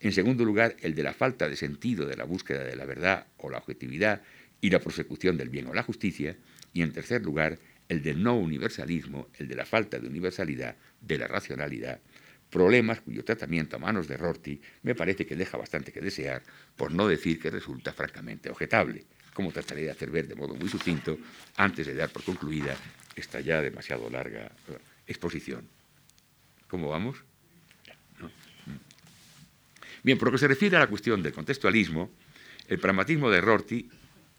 En segundo lugar, el de la falta de sentido de la búsqueda de la verdad o la objetividad y la prosecución del bien o la justicia. Y en tercer lugar, el del no universalismo, el de la falta de universalidad de la racionalidad problemas cuyo tratamiento a manos de Rorty me parece que deja bastante que desear, por no decir que resulta francamente objetable, como trataré de hacer ver de modo muy sucinto antes de dar por concluida esta ya demasiado larga eh, exposición. ¿Cómo vamos? Mm. Bien, por lo que se refiere a la cuestión del contextualismo, el pragmatismo de Rorty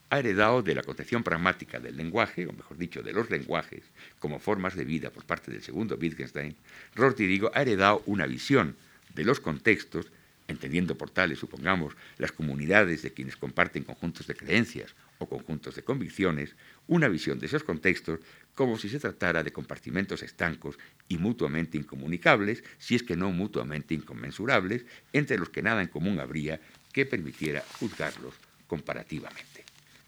ha heredado de la concepción pragmática del lenguaje, o mejor dicho, de los lenguajes, como formas de vida por parte del segundo Wittgenstein, Rorty, ha heredado una visión de los contextos, entendiendo por tales, supongamos, las comunidades de quienes comparten conjuntos de creencias o conjuntos de convicciones, una visión de esos contextos como si se tratara de compartimentos estancos y mutuamente incomunicables, si es que no mutuamente inconmensurables, entre los que nada en común habría que permitiera juzgarlos comparativamente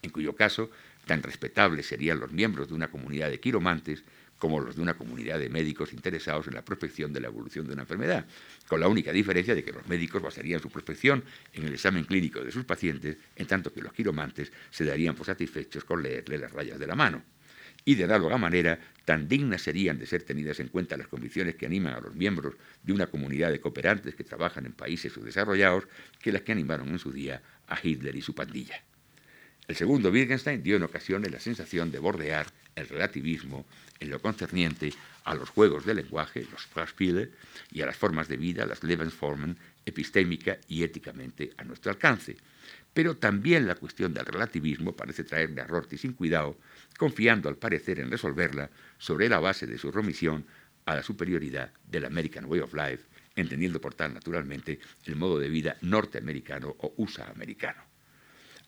en cuyo caso tan respetables serían los miembros de una comunidad de quiromantes como los de una comunidad de médicos interesados en la prospección de la evolución de una enfermedad, con la única diferencia de que los médicos basarían su prospección en el examen clínico de sus pacientes, en tanto que los quiromantes se darían por satisfechos con leerle las rayas de la mano. Y de análoga manera, tan dignas serían de ser tenidas en cuenta las condiciones que animan a los miembros de una comunidad de cooperantes que trabajan en países subdesarrollados que las que animaron en su día a Hitler y su pandilla. El segundo Wittgenstein dio en ocasiones la sensación de bordear el relativismo en lo concerniente a los juegos de lenguaje, los Sprachspiele, y a las formas de vida, las Lebensformen, epistémica y éticamente a nuestro alcance. Pero también la cuestión del relativismo parece traerle a Rorty sin cuidado, confiando al parecer en resolverla sobre la base de su remisión a la superioridad del American Way of Life, entendiendo por tal naturalmente el modo de vida norteamericano o USA americano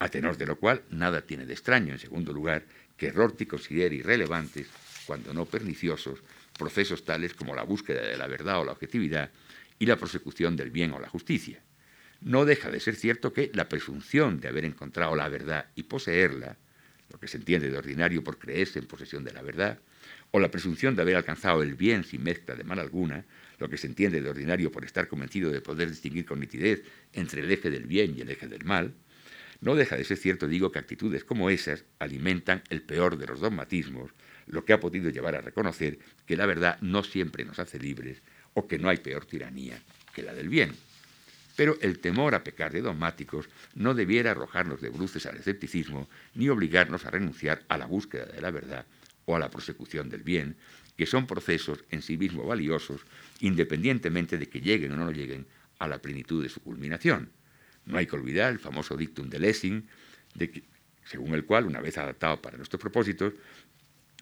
a tenor de lo cual nada tiene de extraño, en segundo lugar, que Rorty considere irrelevantes, cuando no perniciosos, procesos tales como la búsqueda de la verdad o la objetividad y la prosecución del bien o la justicia. No deja de ser cierto que la presunción de haber encontrado la verdad y poseerla, lo que se entiende de ordinario por creerse en posesión de la verdad, o la presunción de haber alcanzado el bien sin mezcla de mal alguna, lo que se entiende de ordinario por estar convencido de poder distinguir con nitidez entre el eje del bien y el eje del mal, no deja de ser cierto, digo, que actitudes como esas alimentan el peor de los dogmatismos, lo que ha podido llevar a reconocer que la verdad no siempre nos hace libres o que no hay peor tiranía que la del bien. Pero el temor a pecar de dogmáticos no debiera arrojarnos de bruces al escepticismo ni obligarnos a renunciar a la búsqueda de la verdad o a la prosecución del bien, que son procesos en sí mismos valiosos, independientemente de que lleguen o no lleguen a la plenitud de su culminación. No hay que olvidar el famoso dictum de Lessing, de según el cual, una vez adaptado para nuestros propósitos,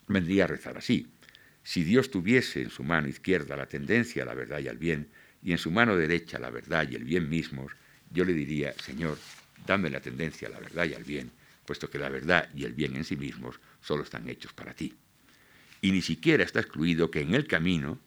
vendría a rezar así. Si Dios tuviese en su mano izquierda la tendencia a la verdad y al bien, y en su mano derecha la verdad y el bien mismos, yo le diría, Señor, dame la tendencia a la verdad y al bien, puesto que la verdad y el bien en sí mismos solo están hechos para ti. Y ni siquiera está excluido que en el camino,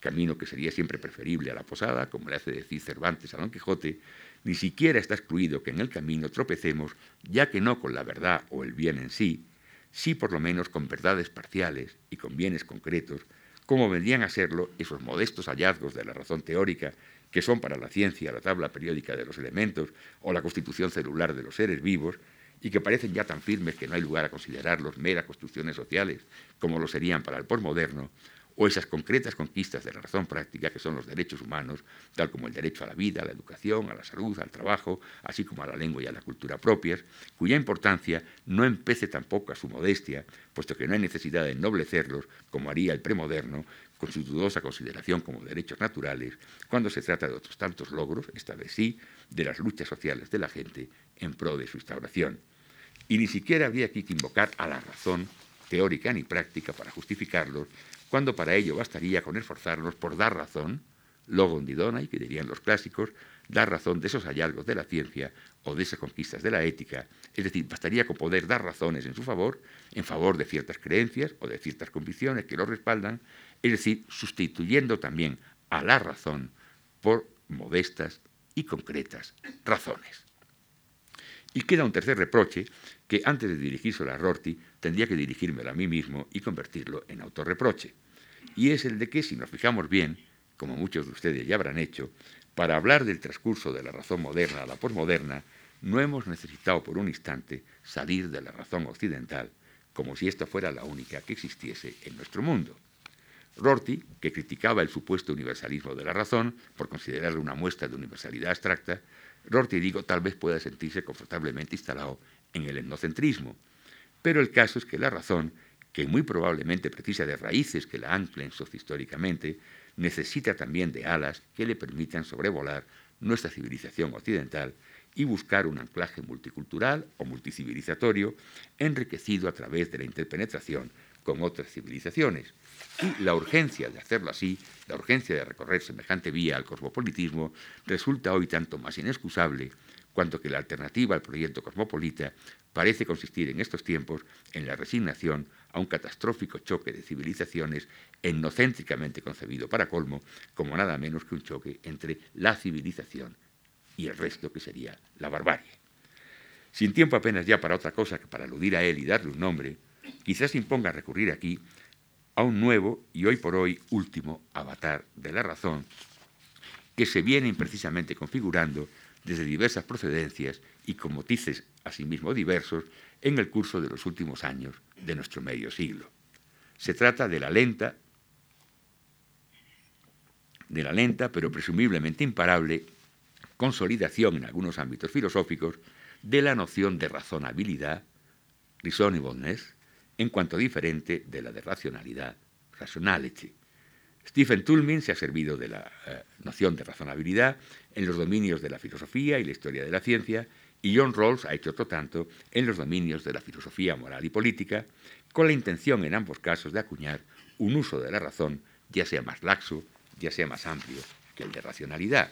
camino que sería siempre preferible a la posada, como le hace decir Cervantes a Don Quijote, ni siquiera está excluido que en el camino tropecemos, ya que no con la verdad o el bien en sí, sí por lo menos con verdades parciales y con bienes concretos, como vendrían a serlo esos modestos hallazgos de la razón teórica que son para la ciencia la tabla periódica de los elementos o la constitución celular de los seres vivos, y que parecen ya tan firmes que no hay lugar a considerarlos meras construcciones sociales como lo serían para el postmoderno, o esas concretas conquistas de la razón práctica que son los derechos humanos, tal como el derecho a la vida, a la educación, a la salud, al trabajo, así como a la lengua y a la cultura propias, cuya importancia no empece tampoco a su modestia, puesto que no hay necesidad de ennoblecerlos, como haría el premoderno, con su dudosa consideración como derechos naturales, cuando se trata de otros tantos logros, esta vez sí, de las luchas sociales de la gente en pro de su instauración. Y ni siquiera habría aquí que invocar a la razón teórica ni práctica para justificarlos, cuando para ello bastaría con esforzarnos por dar razón, logon y que dirían los clásicos, dar razón de esos hallazgos de la ciencia o de esas conquistas de la ética, es decir, bastaría con poder dar razones en su favor, en favor de ciertas creencias o de ciertas convicciones que lo respaldan, es decir, sustituyendo también a la razón por modestas y concretas razones. Y queda un tercer reproche que antes de dirigírselo a Rorty tendría que dirigírmelo a mí mismo y convertirlo en autorreproche. Y es el de que, si nos fijamos bien, como muchos de ustedes ya habrán hecho, para hablar del transcurso de la razón moderna a la posmoderna, no hemos necesitado por un instante salir de la razón occidental, como si esta fuera la única que existiese en nuestro mundo. Rorty, que criticaba el supuesto universalismo de la razón por considerarlo una muestra de universalidad abstracta, Rorty, digo, tal vez pueda sentirse confortablemente instalado en el etnocentrismo. Pero el caso es que la razón, que muy probablemente precisa de raíces que la anclen sociohistóricamente, necesita también de alas que le permitan sobrevolar nuestra civilización occidental y buscar un anclaje multicultural o multicivilizatorio enriquecido a través de la interpenetración con otras civilizaciones. Y la urgencia de hacerlo así, la urgencia de recorrer semejante vía al cosmopolitismo, resulta hoy tanto más inexcusable cuanto que la alternativa al proyecto cosmopolita parece consistir en estos tiempos en la resignación a un catastrófico choque de civilizaciones etnocéntricamente concebido para colmo como nada menos que un choque entre la civilización y el resto que sería la barbarie. Sin tiempo apenas ya para otra cosa que para aludir a él y darle un nombre, quizás imponga recurrir aquí a un nuevo y hoy por hoy último avatar de la razón que se viene imprecisamente configurando desde diversas procedencias y con motices asimismo diversos en el curso de los últimos años de nuestro medio siglo. Se trata de la lenta, de la lenta pero presumiblemente imparable consolidación en algunos ámbitos filosóficos de la noción de razonabilidad, reasonableness, en cuanto diferente de la de racionalidad, rationality. Stephen Tulmin se ha servido de la eh, noción de razonabilidad en los dominios de la filosofía y la historia de la ciencia, y John Rawls ha hecho otro tanto en los dominios de la filosofía moral y política, con la intención en ambos casos de acuñar un uso de la razón, ya sea más laxo, ya sea más amplio que el de racionalidad.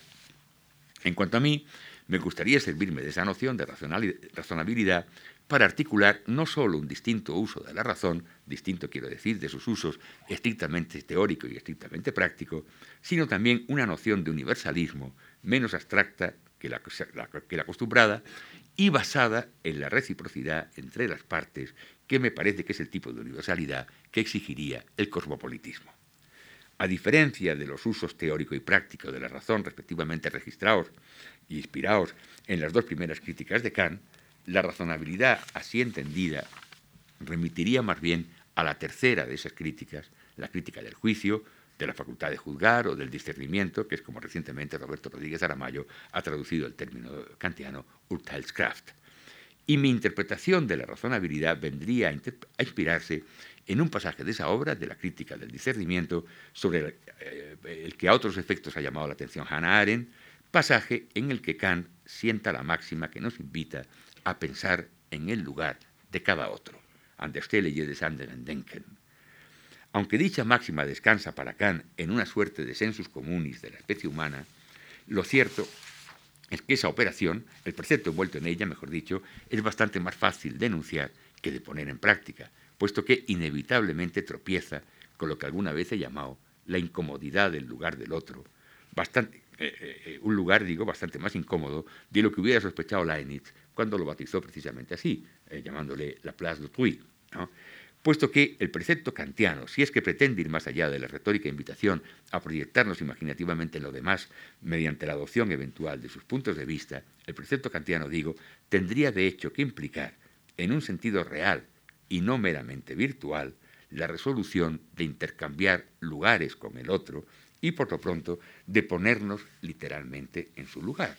En cuanto a mí, me gustaría servirme de esa noción de razonabilidad para articular no sólo un distinto uso de la razón, distinto quiero decir de sus usos estrictamente teórico y estrictamente práctico, sino también una noción de universalismo menos abstracta que la, que la acostumbrada y basada en la reciprocidad entre las partes, que me parece que es el tipo de universalidad que exigiría el cosmopolitismo. A diferencia de los usos teórico y práctico de la razón respectivamente registrados y inspirados en las dos primeras críticas de Kant, la razonabilidad así entendida remitiría más bien a la tercera de esas críticas, la crítica del juicio, de la facultad de juzgar o del discernimiento, que es como recientemente Roberto Rodríguez Aramayo ha traducido el término kantiano Urteilskraft. Y mi interpretación de la razonabilidad vendría a, inspirarse en un pasaje de esa obra, de la crítica del discernimiento, sobre el, eh, el que a otros efectos ha llamado la atención Hannah Arendt, pasaje en el que Kant sienta la máxima que nos invita a pensar en el lugar de cada otro. An der Stelle jedes denken. Aunque dicha máxima descansa para Kant en una suerte de sensus communis de la especie humana, lo cierto es que esa operación, el precepto envuelto en ella, mejor dicho, es bastante más fácil de enunciar que de poner en práctica, puesto que inevitablemente tropieza con lo que alguna vez he llamado la incomodidad del lugar del otro, bastante, eh, eh, eh, un lugar, digo, bastante más incómodo de lo que hubiera sospechado Leibniz cuando lo bautizó precisamente así, eh, llamándole la place d'autrui. ¿no? Puesto que el precepto kantiano, si es que pretende ir más allá de la retórica invitación a proyectarnos imaginativamente en lo demás mediante la adopción eventual de sus puntos de vista, el precepto kantiano, digo, tendría de hecho que implicar, en un sentido real y no meramente virtual, la resolución de intercambiar lugares con el otro y, por lo pronto, de ponernos literalmente en su lugar.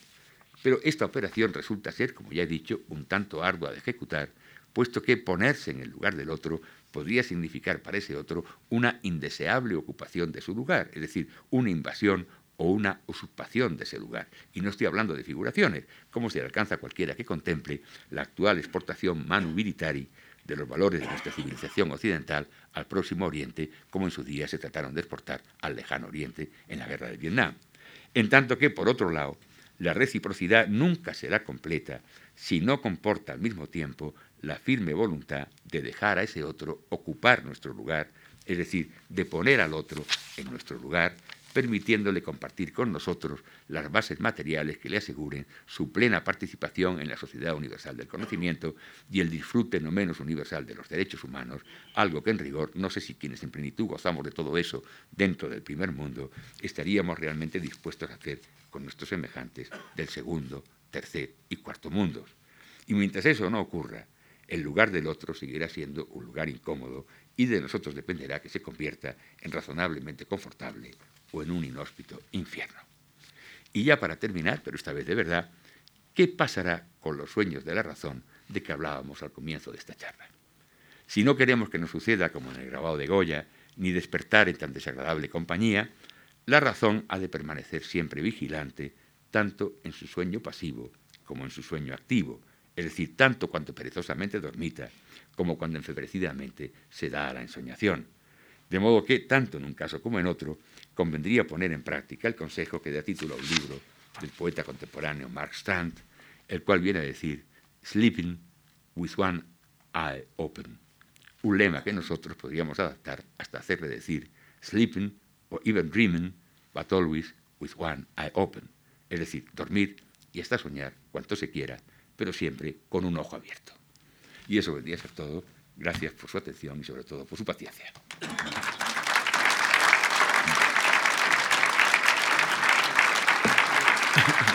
Pero esta operación resulta ser, como ya he dicho, un tanto ardua de ejecutar, puesto que ponerse en el lugar del otro podría significar para ese otro una indeseable ocupación de su lugar, es decir, una invasión o una usurpación de ese lugar. Y no estoy hablando de figuraciones, como se alcanza cualquiera que contemple la actual exportación manu militari de los valores de nuestra civilización occidental al próximo Oriente, como en su día se trataron de exportar al lejano Oriente en la guerra de Vietnam. En tanto que, por otro lado, la reciprocidad nunca será completa si no comporta al mismo tiempo la firme voluntad de dejar a ese otro ocupar nuestro lugar, es decir, de poner al otro en nuestro lugar permitiéndole compartir con nosotros las bases materiales que le aseguren su plena participación en la sociedad universal del conocimiento y el disfrute no menos universal de los derechos humanos, algo que en rigor, no sé si quienes en plenitud gozamos de todo eso dentro del primer mundo, estaríamos realmente dispuestos a hacer con nuestros semejantes del segundo, tercer y cuarto mundos. Y mientras eso no ocurra, el lugar del otro seguirá siendo un lugar incómodo y de nosotros dependerá que se convierta en razonablemente confortable o en un inhóspito infierno. Y ya para terminar, pero esta vez de verdad, ¿qué pasará con los sueños de la razón de que hablábamos al comienzo de esta charla? Si no queremos que nos suceda como en el grabado de Goya, ni despertar en tan desagradable compañía, la razón ha de permanecer siempre vigilante, tanto en su sueño pasivo como en su sueño activo, es decir, tanto cuanto perezosamente dormita, como cuando enfebrecidamente se da a la ensoñación. De modo que, tanto en un caso como en otro, convendría poner en práctica el consejo que da título a un libro del poeta contemporáneo Mark Strand, el cual viene a decir Sleeping with one eye open, un lema que nosotros podríamos adaptar hasta hacerle decir sleeping o even dreaming, but always with one eye open, es decir, dormir y hasta soñar cuanto se quiera, pero siempre con un ojo abierto. Y eso vendría a ser todo. Gracias por su atención y sobre todo por su paciencia.